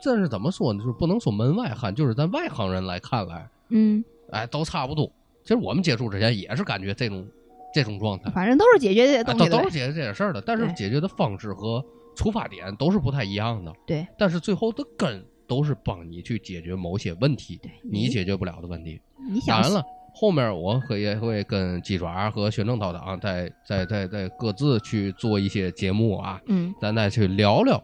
这是怎么说呢？就是不能说门外汉，就是咱外行人来看来，嗯，哎，都差不多。其实我们接触之前也是感觉这种这种状态。反正都是解决这些啊，东。都都是解决这些事儿的，但是解决的方式和出发点都是不太一样的。对但是最后的根都是帮你去解决某些问题，你解决不了的问题。你想当然了，后面我可也会跟鸡爪和宣政道长再再再再各自去做一些节目啊，嗯，咱再去聊聊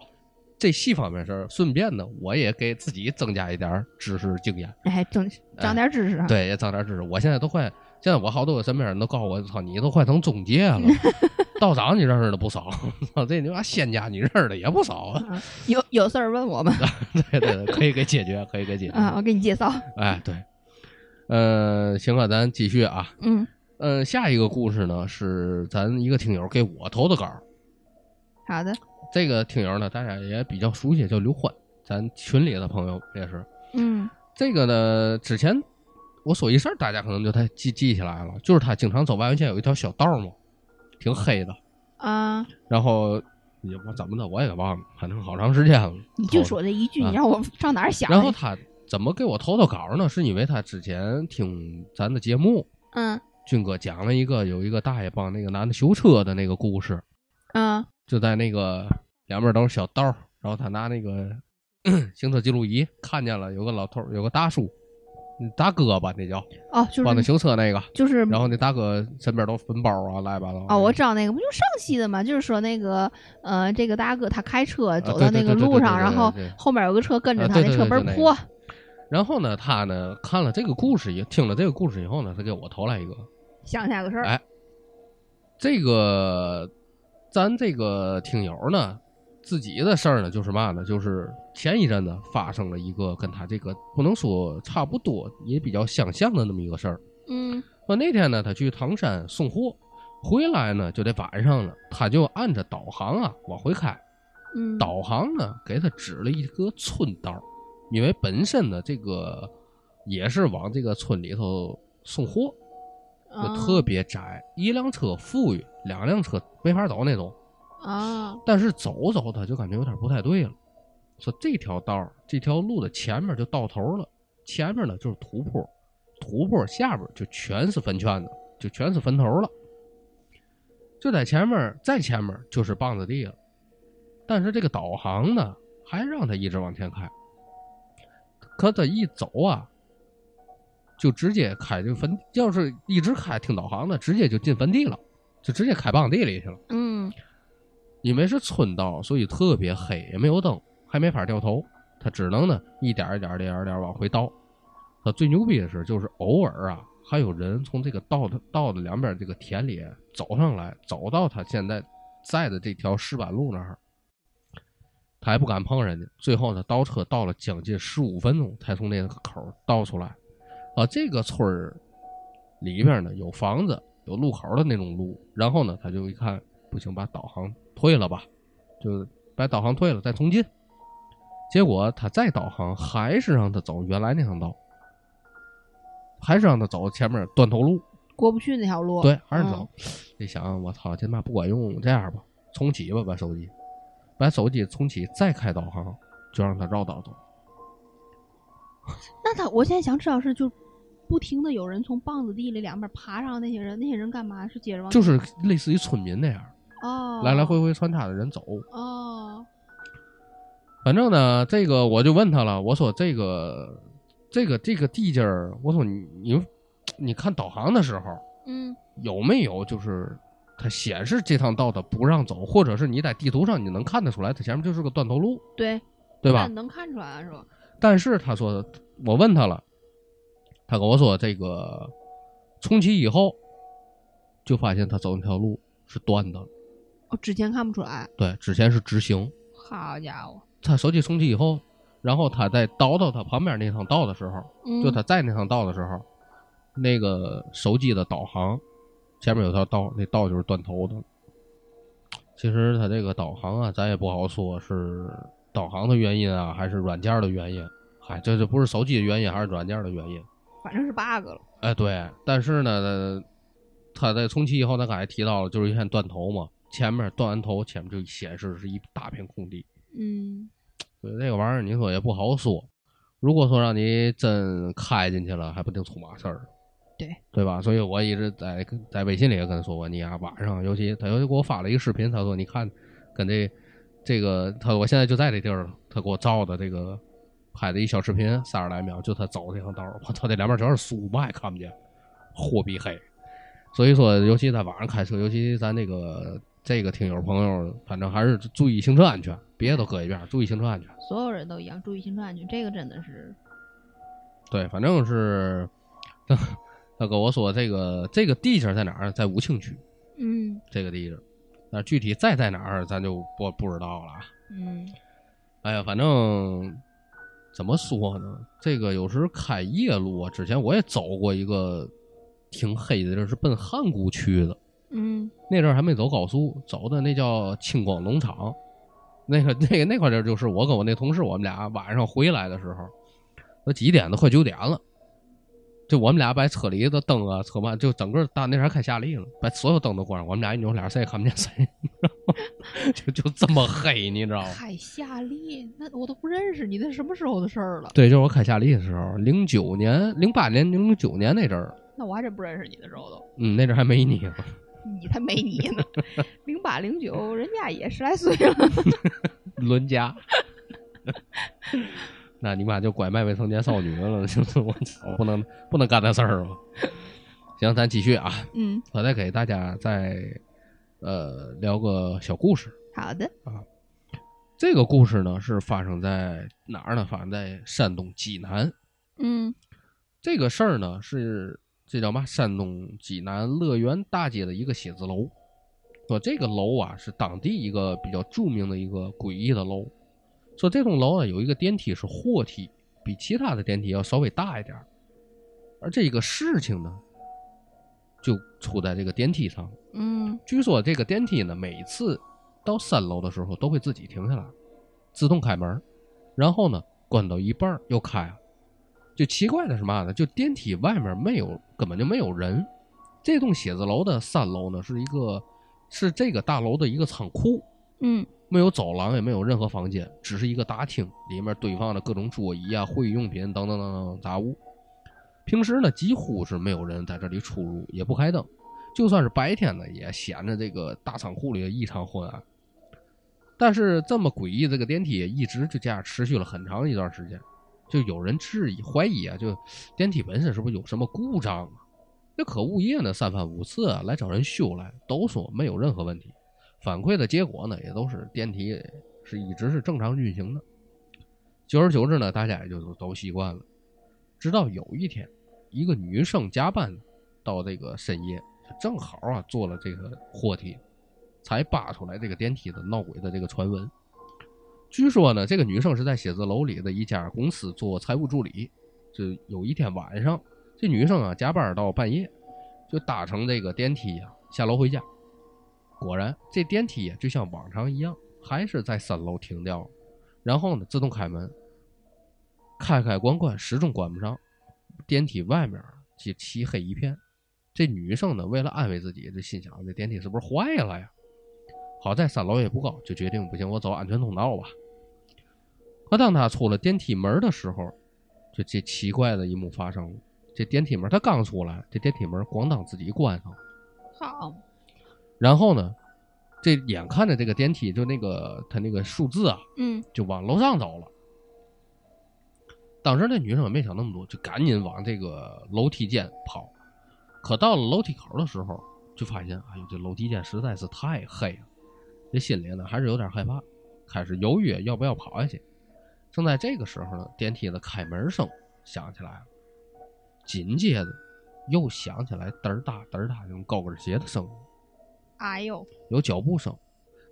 这戏方面事儿。顺便呢，我也给自己增加一点儿知识经验，哎，增长点知识哈。对，也长点知识。我现在都快，现在我好多身边人都告诉我，操，你都快成中介了。道长你认识的不少，操，这你妈仙家你认识的也不少啊。啊，有有事儿问我们对 对，对可以给解决，可以给解决。啊，我给你介绍。哎，对，呃，行了，咱继续啊。嗯，呃，下一个故事呢是咱一个听友给我投的稿。好的。这个听友呢，大家也比较熟悉，叫刘欢，咱群里的朋友也是。嗯这个呢，之前我说一事儿，大家可能就太记记起来了，就是他经常走外环线有一条小道儿嘛，挺黑的。啊，然后也我怎么的我也给忘了，反正好长时间了。你就说这一句，啊你让我上哪儿想去？然后 他怎么给我投投稿呢？是因为他之前听咱的节目，嗯军哥讲了一个有一个大爷帮那个男的修车的那个故事，嗯就在那个两边都是小道儿，然后他拿那个 行车记录仪看见了有个老头儿，有个大叔，嗯大哥吧那叫哦，就帮他是修车那个，就是然后那大哥身边都分包啊，乱七八糟。哦，我知道那个不就上戏的嘛，就是说那个呃，这个大哥他开车走到那个路上，然后后面有个车跟着他，那车门破。然后呢，他呢看了这个故事，也听了这个故事以后呢，他给我投来一个，想起来个事儿，哎这个咱这个听友呢，自己的事儿呢，就是嘛呢，就是前一阵子发生了一个跟他这个不能说差不多，也比较相像的那么一个事儿。嗯说那天呢，他去唐山送货，回来呢就得晚上了，他就按着导航啊往回开，嗯，导航呢给他指了一个村道，因为本身呢这个也是往这个村里头送货，就啊特别窄，一辆车富裕，两辆车没法走那种。啊，但是走走他就感觉有点不太对了，说这条道儿这条路的前面就到头了，前面呢就是土坡，土坡下边就全是坟圈子，就全是坟头了。就在前面，再前面就是棒子地了。但是这个导航呢，还让他一直往前开。可他一走啊，就直接开这个坟，要是一直开听导航的，直接就进坟地了，就直接开棒地里去了。嗯因为是村道，所以特别黑，也没有灯，还没法掉头。他只能呢一点一点、一点一点往回倒。他最牛逼的是，就是偶尔啊，还有人从这个道的道的两边这个田里走上来，走到他现在在的这条石板路那儿，他还不敢碰人家。最后呢，倒车倒了将近十五分钟，才从那个口倒出来。啊，这个村儿里边呢有房子，有路口的那种路。然后呢，他就一看，不行，把导航退了吧，就把导航退了，再重进。结果他再导航，还是让他走原来那条道，还是让他走前面断头路。过不去那条路。对，还是走嗯。一想，我操，这妈不管用，这样吧，重启吧，把手机，把手机重启，再开导航，就让他绕道走。那他，我现在想知道是就不停的有人从棒子地里两边爬上那些人，那些人干嘛？是接着往就是类似于村民那样，哦，来来回回穿插的人走。哦，反正呢，这个我就问他了，我说这个这个这个地界儿，我说你你你看导航的时候嗯有没有就是它显示这趟道它不让走，或者是你在地图上你能看得出来它前面就是个断头路，对对吧？能看出来啊是吧？但是他说我问他了，他跟我说这个重启以后就发现他走那条路是断的了，哦，之前看不出来。对，之前是直行。好家伙，他手机重启以后，然后他在倒到他旁边那趟道的时候，嗯，就他在那趟道的时候，那个手机的导航前面有条道，那道就是断头的。其实他这个导航啊，咱也不好说是导航的原因啊，还是软件的原因。嗨，这这不是手机的原因，还是软件的原因？反正是 bug 了。哎，对，但是呢，他在重启以后，他刚才提到了，就是一片断头嘛，前面断完头，前面就显示是一大片空地。嗯所以那个玩意儿，你说也不好说。如果说让你真开进去了，还不定出嘛事儿，对对吧？所以我一直在在微信里也跟他说过，你呀、晚上，尤其他尤其给我发了一个视频，他说你看，跟这这个他我现在就在这地儿，他给我照的这个拍的一小视频，三十来秒，就他走这条道儿，我操，这两边全是树，嘛也看不见，货比黑。所以说，尤其在晚上开车，尤其咱那个这个听友朋友，反正还是注意行车安全，别的都搁一边儿，注意行车安全。所有人都一样，注意行车安全，这个真的是对，反正是他他跟我说这个 这个地界在哪儿？在武清区嗯这个地界儿，那具体再在哪儿咱就不不知道了。嗯哎呀，反正怎么说呢？这个有时开夜路啊，之前我也走过一个挺黑的地儿，是奔汉沽区的。嗯那阵儿还没走高速，走的那叫青光农场，那个那个那块地儿就是我跟我那同事，我们俩晚上回来的时候，都几点了？快九点了。就我们俩把车里的灯啊、车嘛，就整个大那阵儿开夏利了，把所有灯都关上。我们俩一扭脸，谁也看不见谁，就就这么黑，你知道吗？开夏利，那我都不认识你，那什么时候的事儿了？对，就是我开夏利的时候，零九年、零八年、零九年那阵儿，那我还真不认识你的时候都，嗯，那阵儿还没你呢。你才没你呢，零八零九，人家也十来岁了。伦家。那你妈就拐卖未成年少女了，就是我操，不能不能干那事儿吧？行，咱继续啊，嗯，我再给大家再呃聊个小故事。好的啊，这个故事呢是发生在哪儿呢？发生在山东济南。嗯这个事儿呢是这叫嘛？山东济南乐园大街的一个写字楼。说这个楼啊是当地一个比较著名的一个诡异的楼。说这栋楼啊有一个电梯是货梯，比其他的电梯要稍微大一点儿。而这个事情呢，就出在这个电梯上。嗯据说这个电梯呢，每次到三楼的时候都会自己停下来，自动开门，然后呢关到一半儿又开了。就奇怪的是嘛呢？就电梯外面没有，根本就没有人。这栋写字楼的三楼呢是一个是这个大楼的一个仓库，嗯没有走廊，也没有任何房间，只是一个大厅，里面堆放着各种桌椅啊、会议用品等等等等杂物。平时呢，几乎是没有人在这里出入，也不开灯。就算是白天呢，也显得这个大仓库里异常昏暗。但是这么诡异，这个电梯一直就这样持续了很长一段时间。就有人质疑、怀疑啊，就电梯本身是不是有什么故障啊？那可物业呢，三番五次啊来找人修来，都说没有任何问题。反馈的结果呢，也都是电梯是一直是正常运行的。久而久之呢，大家也就都习惯了。直到有一天，一个女生加班到这个深夜，正好啊做了这个货梯，才扒出来这个电梯的闹鬼的这个传闻。据说呢，这个女生是在写字楼里的一家公司做财务助理。就有一天晚上，这女生啊加班到半夜，就搭乘这个电梯啊下楼回家。果然，这电梯啊就像往常一样，还是在三楼停掉了，然后呢自动开门，开开关关始终关不上。电梯外面就漆黑一片。这女生呢为了安慰自己，就心想这电梯是不是坏了呀？好在三楼也不高，就决定不行，我走安全通道吧。可当他出了电梯门的时候，就这奇怪的一幕发生了。这电梯门他刚出来，这电梯门咣当自己关上了。好，然后呢，这眼看着这个电梯就那个他那个数字啊，嗯就往楼上走了。当时那女生也没想那么多，就赶紧往这个楼梯间跑。可到了楼梯口的时候，就发现，哎呦，这楼梯间实在是太黑了，这心里呢还是有点害怕，开始犹豫要不要跑下去。正在这个时候呢，电梯的开门声响起来了，紧接着又响起来嘚儿哒嘚儿哒那种高跟鞋的声音。哎呦，有脚步声。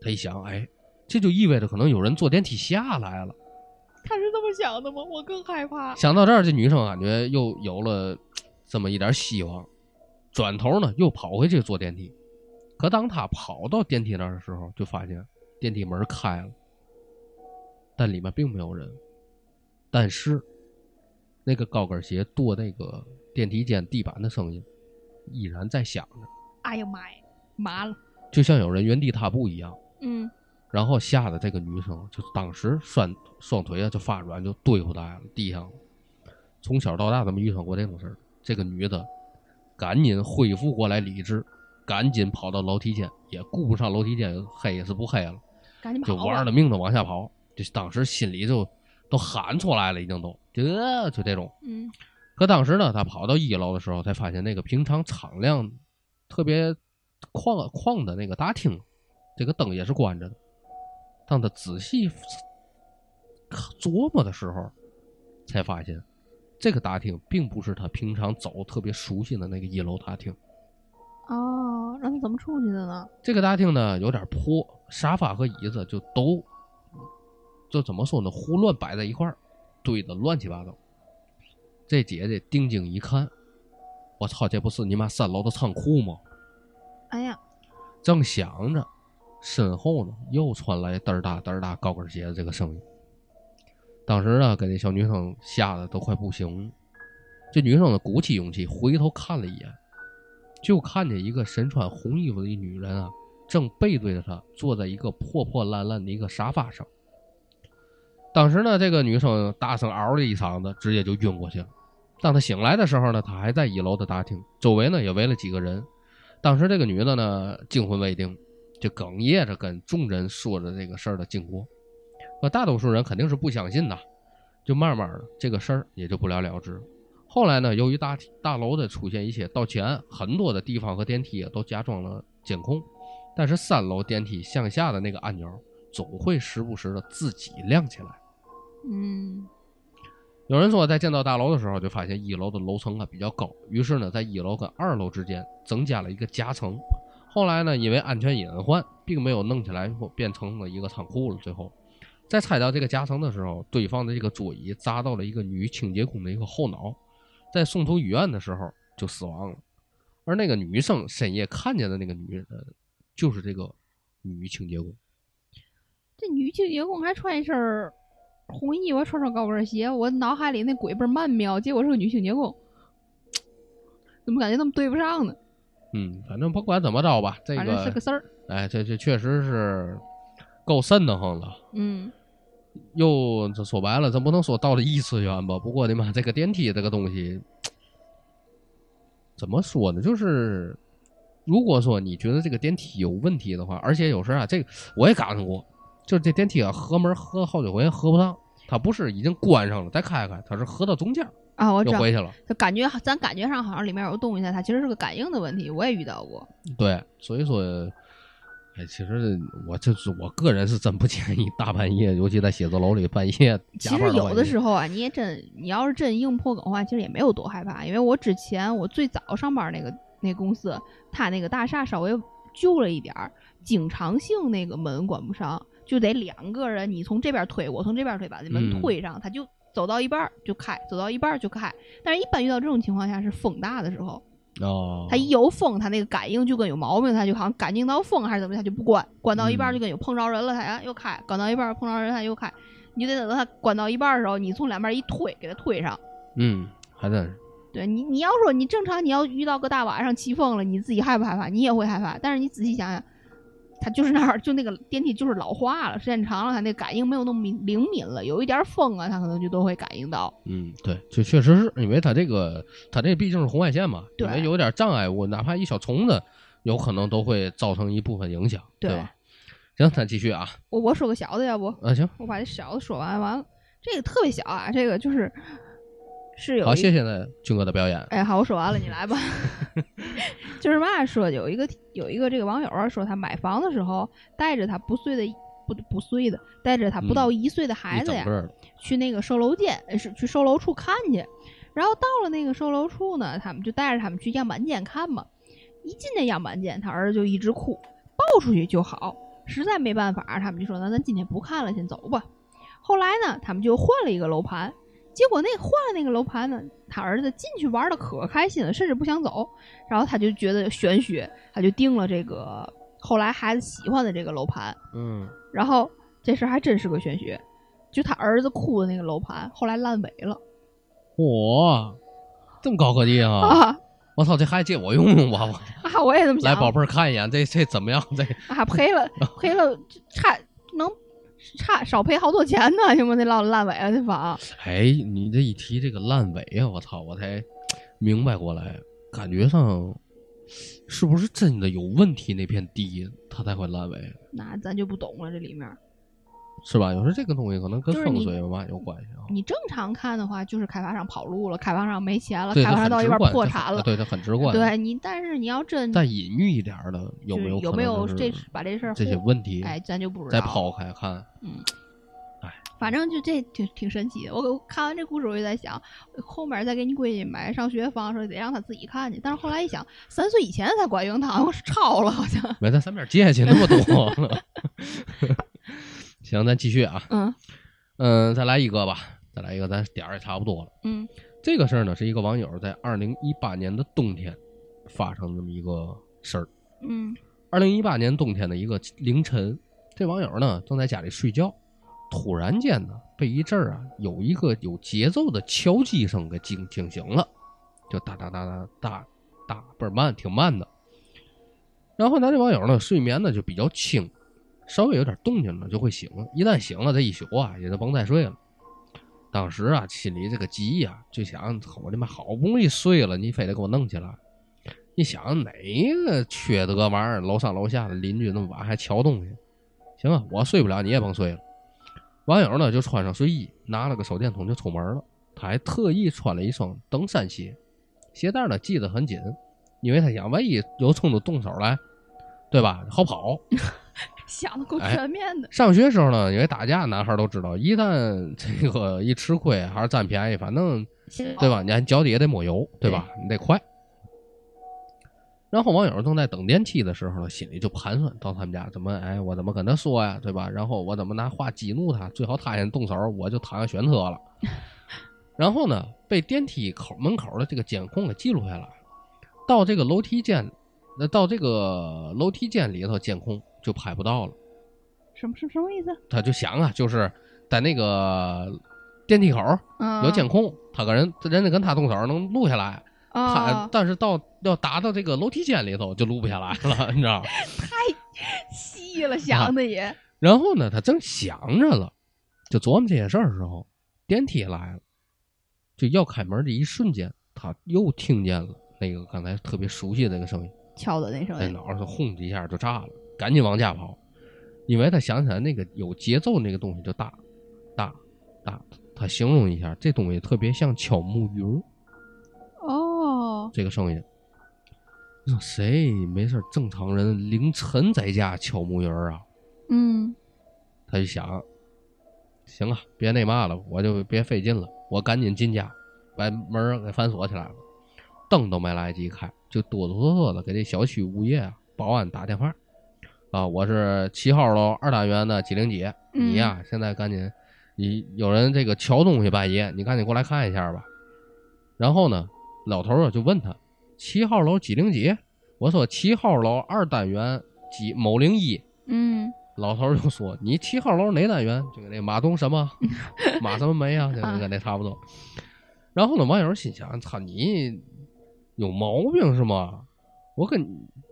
他一想，哎，这就意味着可能有人坐电梯下来了。他是这么想的吗？我更害怕。想到这儿，这女生感觉又有了这么一点希望，转头呢又跑回去坐电梯。可当她跑到电梯那儿的时候，就发现电梯门开了，但里面并没有人。但是那个高跟鞋跺那个电梯间地板的声音依然在响着，哎呀妈呀，麻了。就像有人原地踏步一样。嗯然后吓得这个女生就当时双双腿啊就发软，就堆回来了地上了。从小到大都没遇上过这种事儿。这个女的赶紧恢复过来理智，赶紧跑到楼梯间，也顾不上楼梯间黑是不黑了。就玩了命的往下跑。就当时心里就都喊出来了，已经都这就这种。嗯可当时呢，他跑到一楼的时候，才发现那个平常敞亮、特别旷旷的那个大厅，这个灯也是关着的。当他仔细琢磨的时候，才发现这个大厅并不是他平常走特别熟悉的那个一楼大厅。哦，那他怎么出去的呢？这个大厅呢有点破，沙发和椅子就都就怎么说呢，胡乱摆在一块儿，堆的乱七八糟。这姐姐定睛一看，我操，这不是你妈三楼的仓库吗？哎呀，正想着，身后呢又传来嘚儿哒嘚儿哒高跟鞋的这个声音。当时呢，给那小女生吓得都快不行了。这女生呢鼓起勇气回头看了一眼，就看见一个身穿红衣服的一女人啊，正背对着她坐在一个破破烂烂的一个沙发上。当时呢，这个女生大声嗷了一嗓子，直接就晕过去了。当她醒来的时候呢，她还在一楼的大厅，周围呢也围了几个人。当时这个女的呢惊魂未定，就哽咽着跟众人说着这个事儿的经过。可大多数人肯定是不相信的，就慢慢的这个事儿也就不了了之。后来呢，由于大大楼的出现一些盗窃案，很多的地方和电梯都加装了监控，但是三楼电梯向下的那个按钮总会时不时的自己亮起来。嗯有人说，在建造大楼的时候，就发现一楼的楼层啊比较高，于是呢，在一楼跟二楼之间增加了一个夹层。后来呢，因为安全隐患，并没有弄起来，变成了一个仓库了。最后，在拆掉这个夹层的时候，堆放的这个桌椅砸到了一个女清洁工的一个后脑，在送出医院的时候就死亡了。而那个女生深夜看见的那个女人，就是这个女清洁工。这女清洁工还穿一身红衣服，穿双高跟鞋，我脑海里那鬼倍儿曼妙，结果是个女清洁工，怎么感觉那么对不上呢？嗯，反正甭管怎么着吧，这反正是个个事儿。哎，这这确实是够瘆得慌了。嗯又这说白了，咱不能说到了异次元吧？不过你妈这个电梯这个东西，怎么说呢？就是如果说你觉得这个电梯有问题的话，而且有时候啊，这个我也赶上过，就是这电梯啊合门合好几回合不上，它不是已经关上了再开开，它是合到中间啊，我知道，又回去了。就感觉咱感觉上好像里面有东西，它其实是个感应的问题，我也遇到过。对，所以说，哎，其实我就是我个人是真不建议大半夜，尤其在写字楼里半夜其实有加班到半夜的时候啊，你也真，你要是真硬破梗的话，其实也没有多害怕。因为我之前我最早上班那个那公司，它那个大厦稍微旧了一点儿，经常性那个门关不上，就得两个人，你从这边推，我从这边推，把那门嗯推上，它就走到一半儿就开，走到一半儿就开。但是一般遇到这种情况下是风大的时候，哦，它一有风，它那个感应就跟有毛病，它就好像感应到风还是怎么，它就不关，关到一半就跟有碰着人了，它啊又开，关到一半儿碰着人它又开，你就得等到它关到一半儿的时候，你从两边一推，给它推上。嗯，还真是。对你，你要说你正常，你要遇到个大晚上起风了，你自己害不害怕？你也会害怕。但是你仔细想想，它就是那儿，就那个电梯就是老化了，时间长了，它那感应没有那么敏灵敏了，有一点风啊，它可能就都会感应到。嗯，对，就确实是因为它这个，它这毕竟是红外线嘛，对因为有点障碍物，哪怕一小虫子，有可能都会造成一部分影响，对对吧？行，咱继续啊，我我说个小的，要不啊行，我把这小的说完，完了这个特别小啊，这个就是是有好，谢谢呢军哥的表演。哎，好，我说完了，你来吧。就是嘛，说有一个有一个这个网友啊，说他买房的时候带着他不岁的不不岁的，带着他不到一岁的孩子呀，去那个售楼间呃是去售楼处看去。然后到了那个售楼处呢，他们就带着他们去样板间看嘛。一进那样板间，他儿子就一直哭，抱出去就好。实在没办法，他们就说那咱今天不看了，先走吧。后来呢，他们就换了一个楼盘，结果那换了那个楼盘呢，他儿子进去玩的可开心了，甚至不想走。然后他就觉得玄学，他就定了这个后来孩子喜欢的这个楼盘。嗯，然后这事儿还真是个玄学，就他儿子哭的那个楼盘后来烂尾了哇，这么高科技啊！啊我操，这还借我用用吧，我 啊！我也这么想，来宝贝儿看一眼，这这怎么样？这啊赔了赔了，差能差少赔好多钱呢，行吗？那烂烂尾啊，那房，哎，你这一提这个烂尾啊，我操，我才明白过来，感觉上是不是真的有问题？那片地它才会烂尾，那咱就不懂了这里面。是吧？有时候这个东西可能跟风水有嘛有关系啊。你正常看的话，就是开发商跑路了，开发商没钱了，开发商到一半破产了。对，这很直观。对你，但是你要真再隐喻一点的，有没有有没有这把这事儿这些问题？哎，咱就不知道。再抛开看，嗯，哎，反正就这挺挺神奇的。我我看完这故事，我就在想，后面再给你闺女买上学房的时候，得让她自己看去。但是后来一想，三岁以前才管用堂，我是 超了好像。没在三边借去那么多。行，咱继续啊，嗯嗯，再来一个吧，再来一个，咱点儿也差不多了。嗯这个事儿呢，是一个网友在二零一八年的冬天发生这么一个事儿。嗯二零一八年冬天的一个凌晨，这网友呢正在家里睡觉，突然间呢被一阵儿啊有一个有节奏的敲击声给惊惊醒了，就哒哒哒哒哒哒倍儿慢，挺慢的。然后咱这网友呢睡眠呢就比较轻，稍微有点动静呢就会醒，一旦醒了这一宿啊也就甭再睡了。当时啊心里这个急呀、就想我他妈好不容易睡了，你非得给我弄起来。一想哪个缺德玩意儿，楼上楼下的邻居那么晚还敲东西，行啊，我睡不了，你也甭睡了。网友呢就穿上睡衣，拿了个手电筒就出门了。他还特意穿了一双登山鞋，鞋带呢系得很紧，因为他想万一有冲突动手来，对吧？好跑。想的够哎全面的。上学时候呢，因为打架，男孩都知道，一旦 这个一吃亏还是占便宜，反正对吧？你还脚底也得抹油，对吧？你得快。然后网友正在等电梯的时候呢，心里就盘算到他们家怎么哎，我怎么跟他说呀，对吧？然后我怎么拿话激怒他？最好他先动手，我就躺下选车了。然后呢，被电梯口门口的这个监控给记录下来，到这个楼梯间，那到这个楼梯间里头监控就拍不到了。什么什什么意思？他就想啊，就是在那个电梯口嗯，有监控，他跟人人家跟他动手能录下来，他啊，但是到要打到这个楼梯间里头就录不下来了，你知道吗？太细了，想的也。然后呢，他正想着了，就琢磨这些事儿的时候，电梯来了，就要开门的一瞬间，他又听见了那个刚才特别熟悉的那个声音，敲的那声那音，脑袋轰的一下就炸了，赶紧往家跑，因为他想起来那个有节奏那个东西就大，大，大。他形容一下，这东西特别像敲木鱼儿哦，这个声音。你说谁没事正常人凌晨在家敲木鱼儿啊？嗯他就想，行啊，别那嘛了，我就别费劲了，我赶紧进家，把门给反锁起来了，灯都没来得及开，就哆哆嗦嗦的给这小区物业啊保安打电话，啊，我是七号楼二单元的几零几，你呀、现在赶紧，你有人这个敲东西半夜，你赶紧过来看一下吧。然后呢，老头就问他七号楼几零几？我说七号楼二单元几某零一。嗯 老头儿就说：“你七号楼哪单元？就跟那马东什么 马什么梅啊，就跟那差不多。”然后呢，网友心想：“操你有毛病是吗？我跟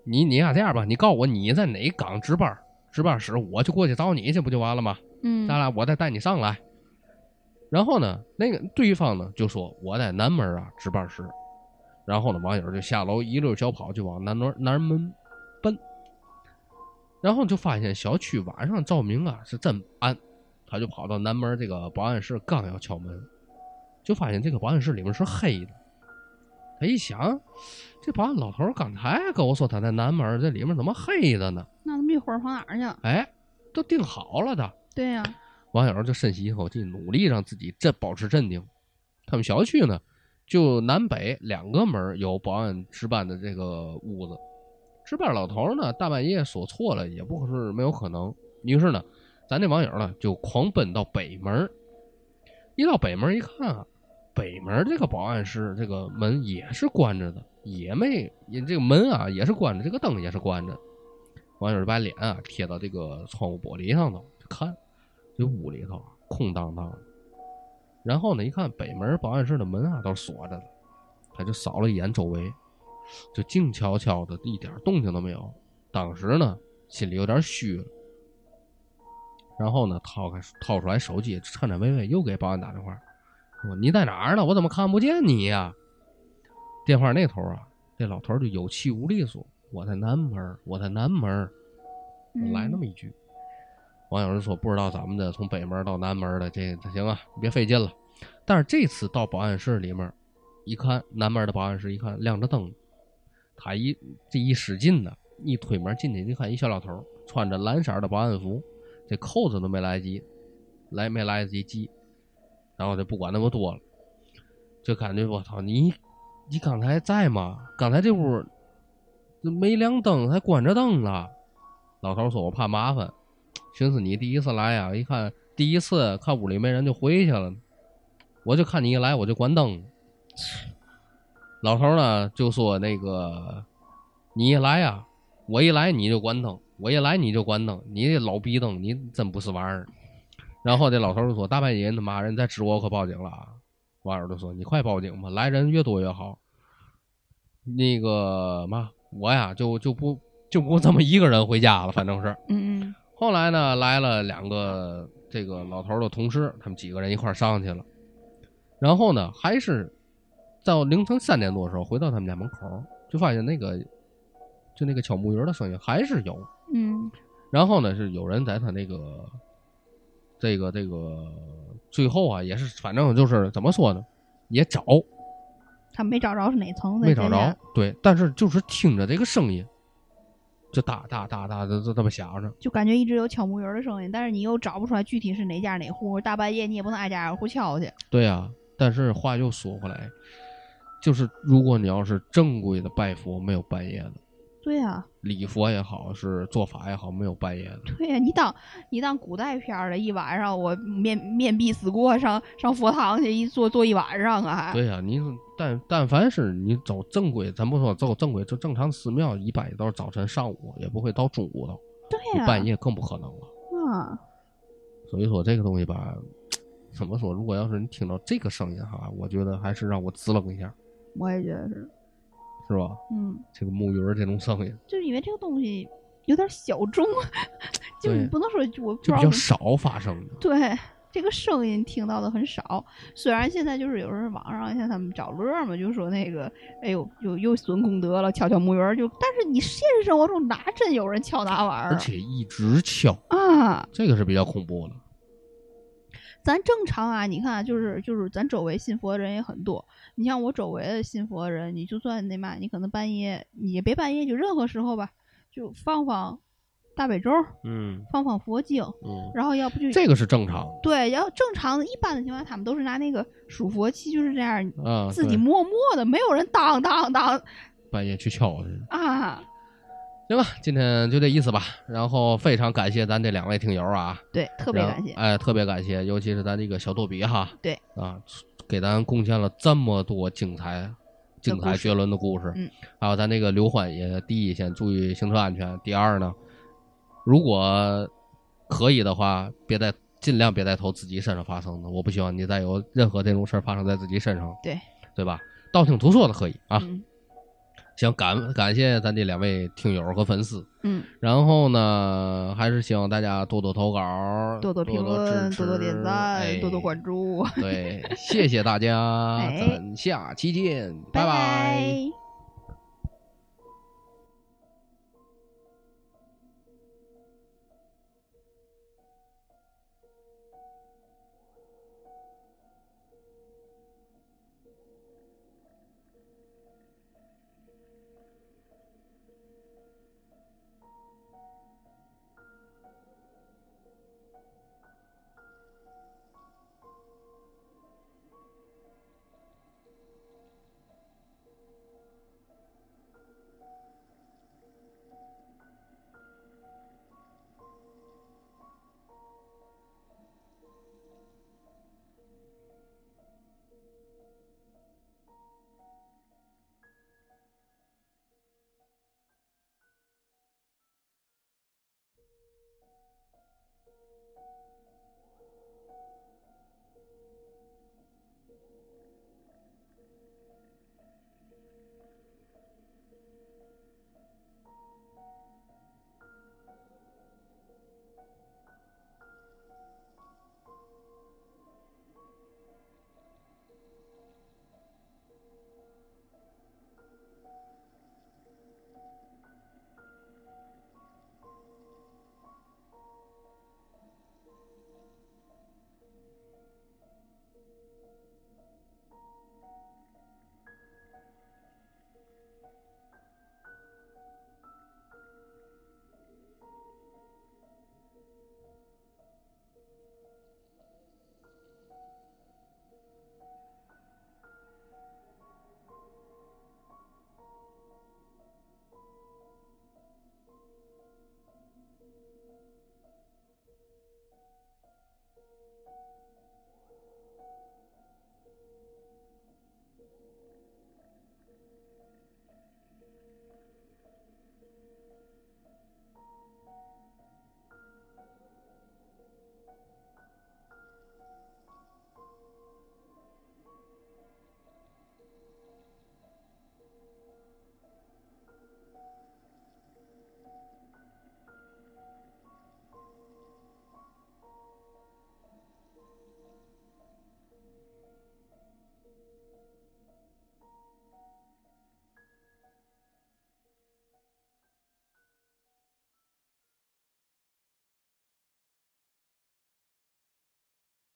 你你俩这样吧，你告诉我你在哪岗值班，值班室我就过去找你去，不就完了吗？嗯，咱俩我再带你上来。”然后呢，那个对方呢就说：“我在南门啊值班室。”然后呢，网友就下楼一溜小跑就往南门南门奔。然后就发现小区晚上照明啊是真暗，他就跑到南门这个保安室，刚要敲门，就发现这个保安室里面是黑的。他一想，这保安老头儿刚才跟我说他在南门，这里面怎么黑的呢？那他们一会儿跑哪儿去？哎，都定好了的。对呀，网友就深吸一口气，努力让自己镇保持镇定。他们小区呢，就南北两个门有保安值班的这个屋子。值班老头呢，大半夜说错了也不是没有可能。于是呢，咱这网友呢就狂奔到北门。一到北门一看啊，北门这个保安室这个门也是关着的，也没也这个门啊也是关着，这个灯也是关着。网友就把脸啊贴到这个窗户玻璃上头，就看这屋里头空荡荡的。然后呢，一看北门保安室的门啊都是锁着的，他就扫了一眼周围，就静悄悄的，一点动静都没有。当时呢，心里有点虚了。然后呢，掏开掏出来手机，颤颤巍巍又给保安打电话，说：“你在哪儿呢？我怎么看不见你呀？”电话那头啊，这老头就有气无力说：“我在南门，我在南门。”嗯来那么一句。网友就说：“不知道咱们的从北门到南门的，这这行啊，别费劲了。”但是这次到保安室里面，一看南门的保安室，一看亮着灯，他一这一使劲呢，一推门进去，一看一小老头穿着蓝色的保安服，这扣子都没来得及，来没来得及系，然后就不管那么多了，就感觉我操你你刚才在吗？刚才这屋没亮灯，还关着灯呢。老头说：“我怕麻烦，寻思你第一次来呀、一看第一次看屋里没人就回去了，我就看你一来我就关灯。”老头呢就说：“那个你一来呀、我一来你就关灯，我一来你就关灯，你这老逼灯你真不是玩意儿。”然后这老头就说：“大半夜的妈人再指我，我可报警了啊！”网友就说：“你快报警吧，来人越多越好。”那个嘛，我呀就就不就不这么一个人回家了，反正是。嗯嗯后来呢，来了两个这个老头儿的同事，他们几个人一块儿上去了。然后呢，还是到凌晨三点多的时候回到他们家门口儿，就发现那个就那个敲木鱼儿的声音还是有。嗯然后呢，是有人在他那个这个这个最后啊，也是反正就是怎么说呢，也找他没找着是哪层，没找着，对，但是就是听着这个声音，就哒哒哒哒的就这么响着。就感觉一直有敲木鱼儿的声音，但是你又找不出来具体是哪家哪户，大半夜你也不能挨家挨户敲去。对呀、但是话又说回来，就是如果你要是正规的拜佛，没有半夜的；对呀、礼佛也好，是做法也好，没有半夜的。对呀、你当你当古代片儿的一晚上，我面面壁思过上上佛堂去一坐坐一晚上啊。对呀、你但但凡是你走正规，咱不说走正规，就正常寺庙，一般也都是早晨上午，也不会到中午的，对呀、你半夜更不可能了。啊，啊，所以说这个东西吧，怎么说？如果要是你听到这个声音哈，我觉得还是让我滋楞一下，我也觉得是，是吧？嗯，这个木鱼儿这种声音就是因为这个东西有点小众，就你不能说我就比较少发生的。对，这个声音听到的很少。虽然现在就是有人网上像他们找乐嘛，就说那个，哎呦，又又损功德了，敲敲木鱼儿就，但是你现实生活中哪真有人敲那玩意儿而且一直敲，啊？这个是比较恐怖的。咱正常啊，你看啊，就是就是咱周围信佛的人也很多。你像我周围的信佛的人，你就算那嘛，你可能半夜，你也别半夜，就任何时候吧，就放放大悲咒，嗯放放佛经，嗯，然后要不就这个是正常对，要正常的一般的情况下，他们都是拿那个数佛器，就是这样啊。自己默默的，没有人当当当半夜去敲去。啊。行吧，今天就这意思吧。然后非常感谢咱这两位听友啊，对，特别感谢。哎，特别感谢，尤其是咱这个小逗比哈，对啊，给咱贡献了这么多精彩、精彩绝伦的故事。嗯，还有咱这个刘欢也第一先注意行车安全，第二呢，如果可以的话，别再尽量别再投自己身上发生的，我不希望你再有任何这种事儿发生在自己身上，对，对吧？道听途说的可以啊。嗯行，感感谢咱这两位听友和粉丝。嗯，然后呢，还是希望大家多多投稿，多多多评论，多多点赞，哎多多关注。对，谢谢大家，哎咱下期见，拜拜拜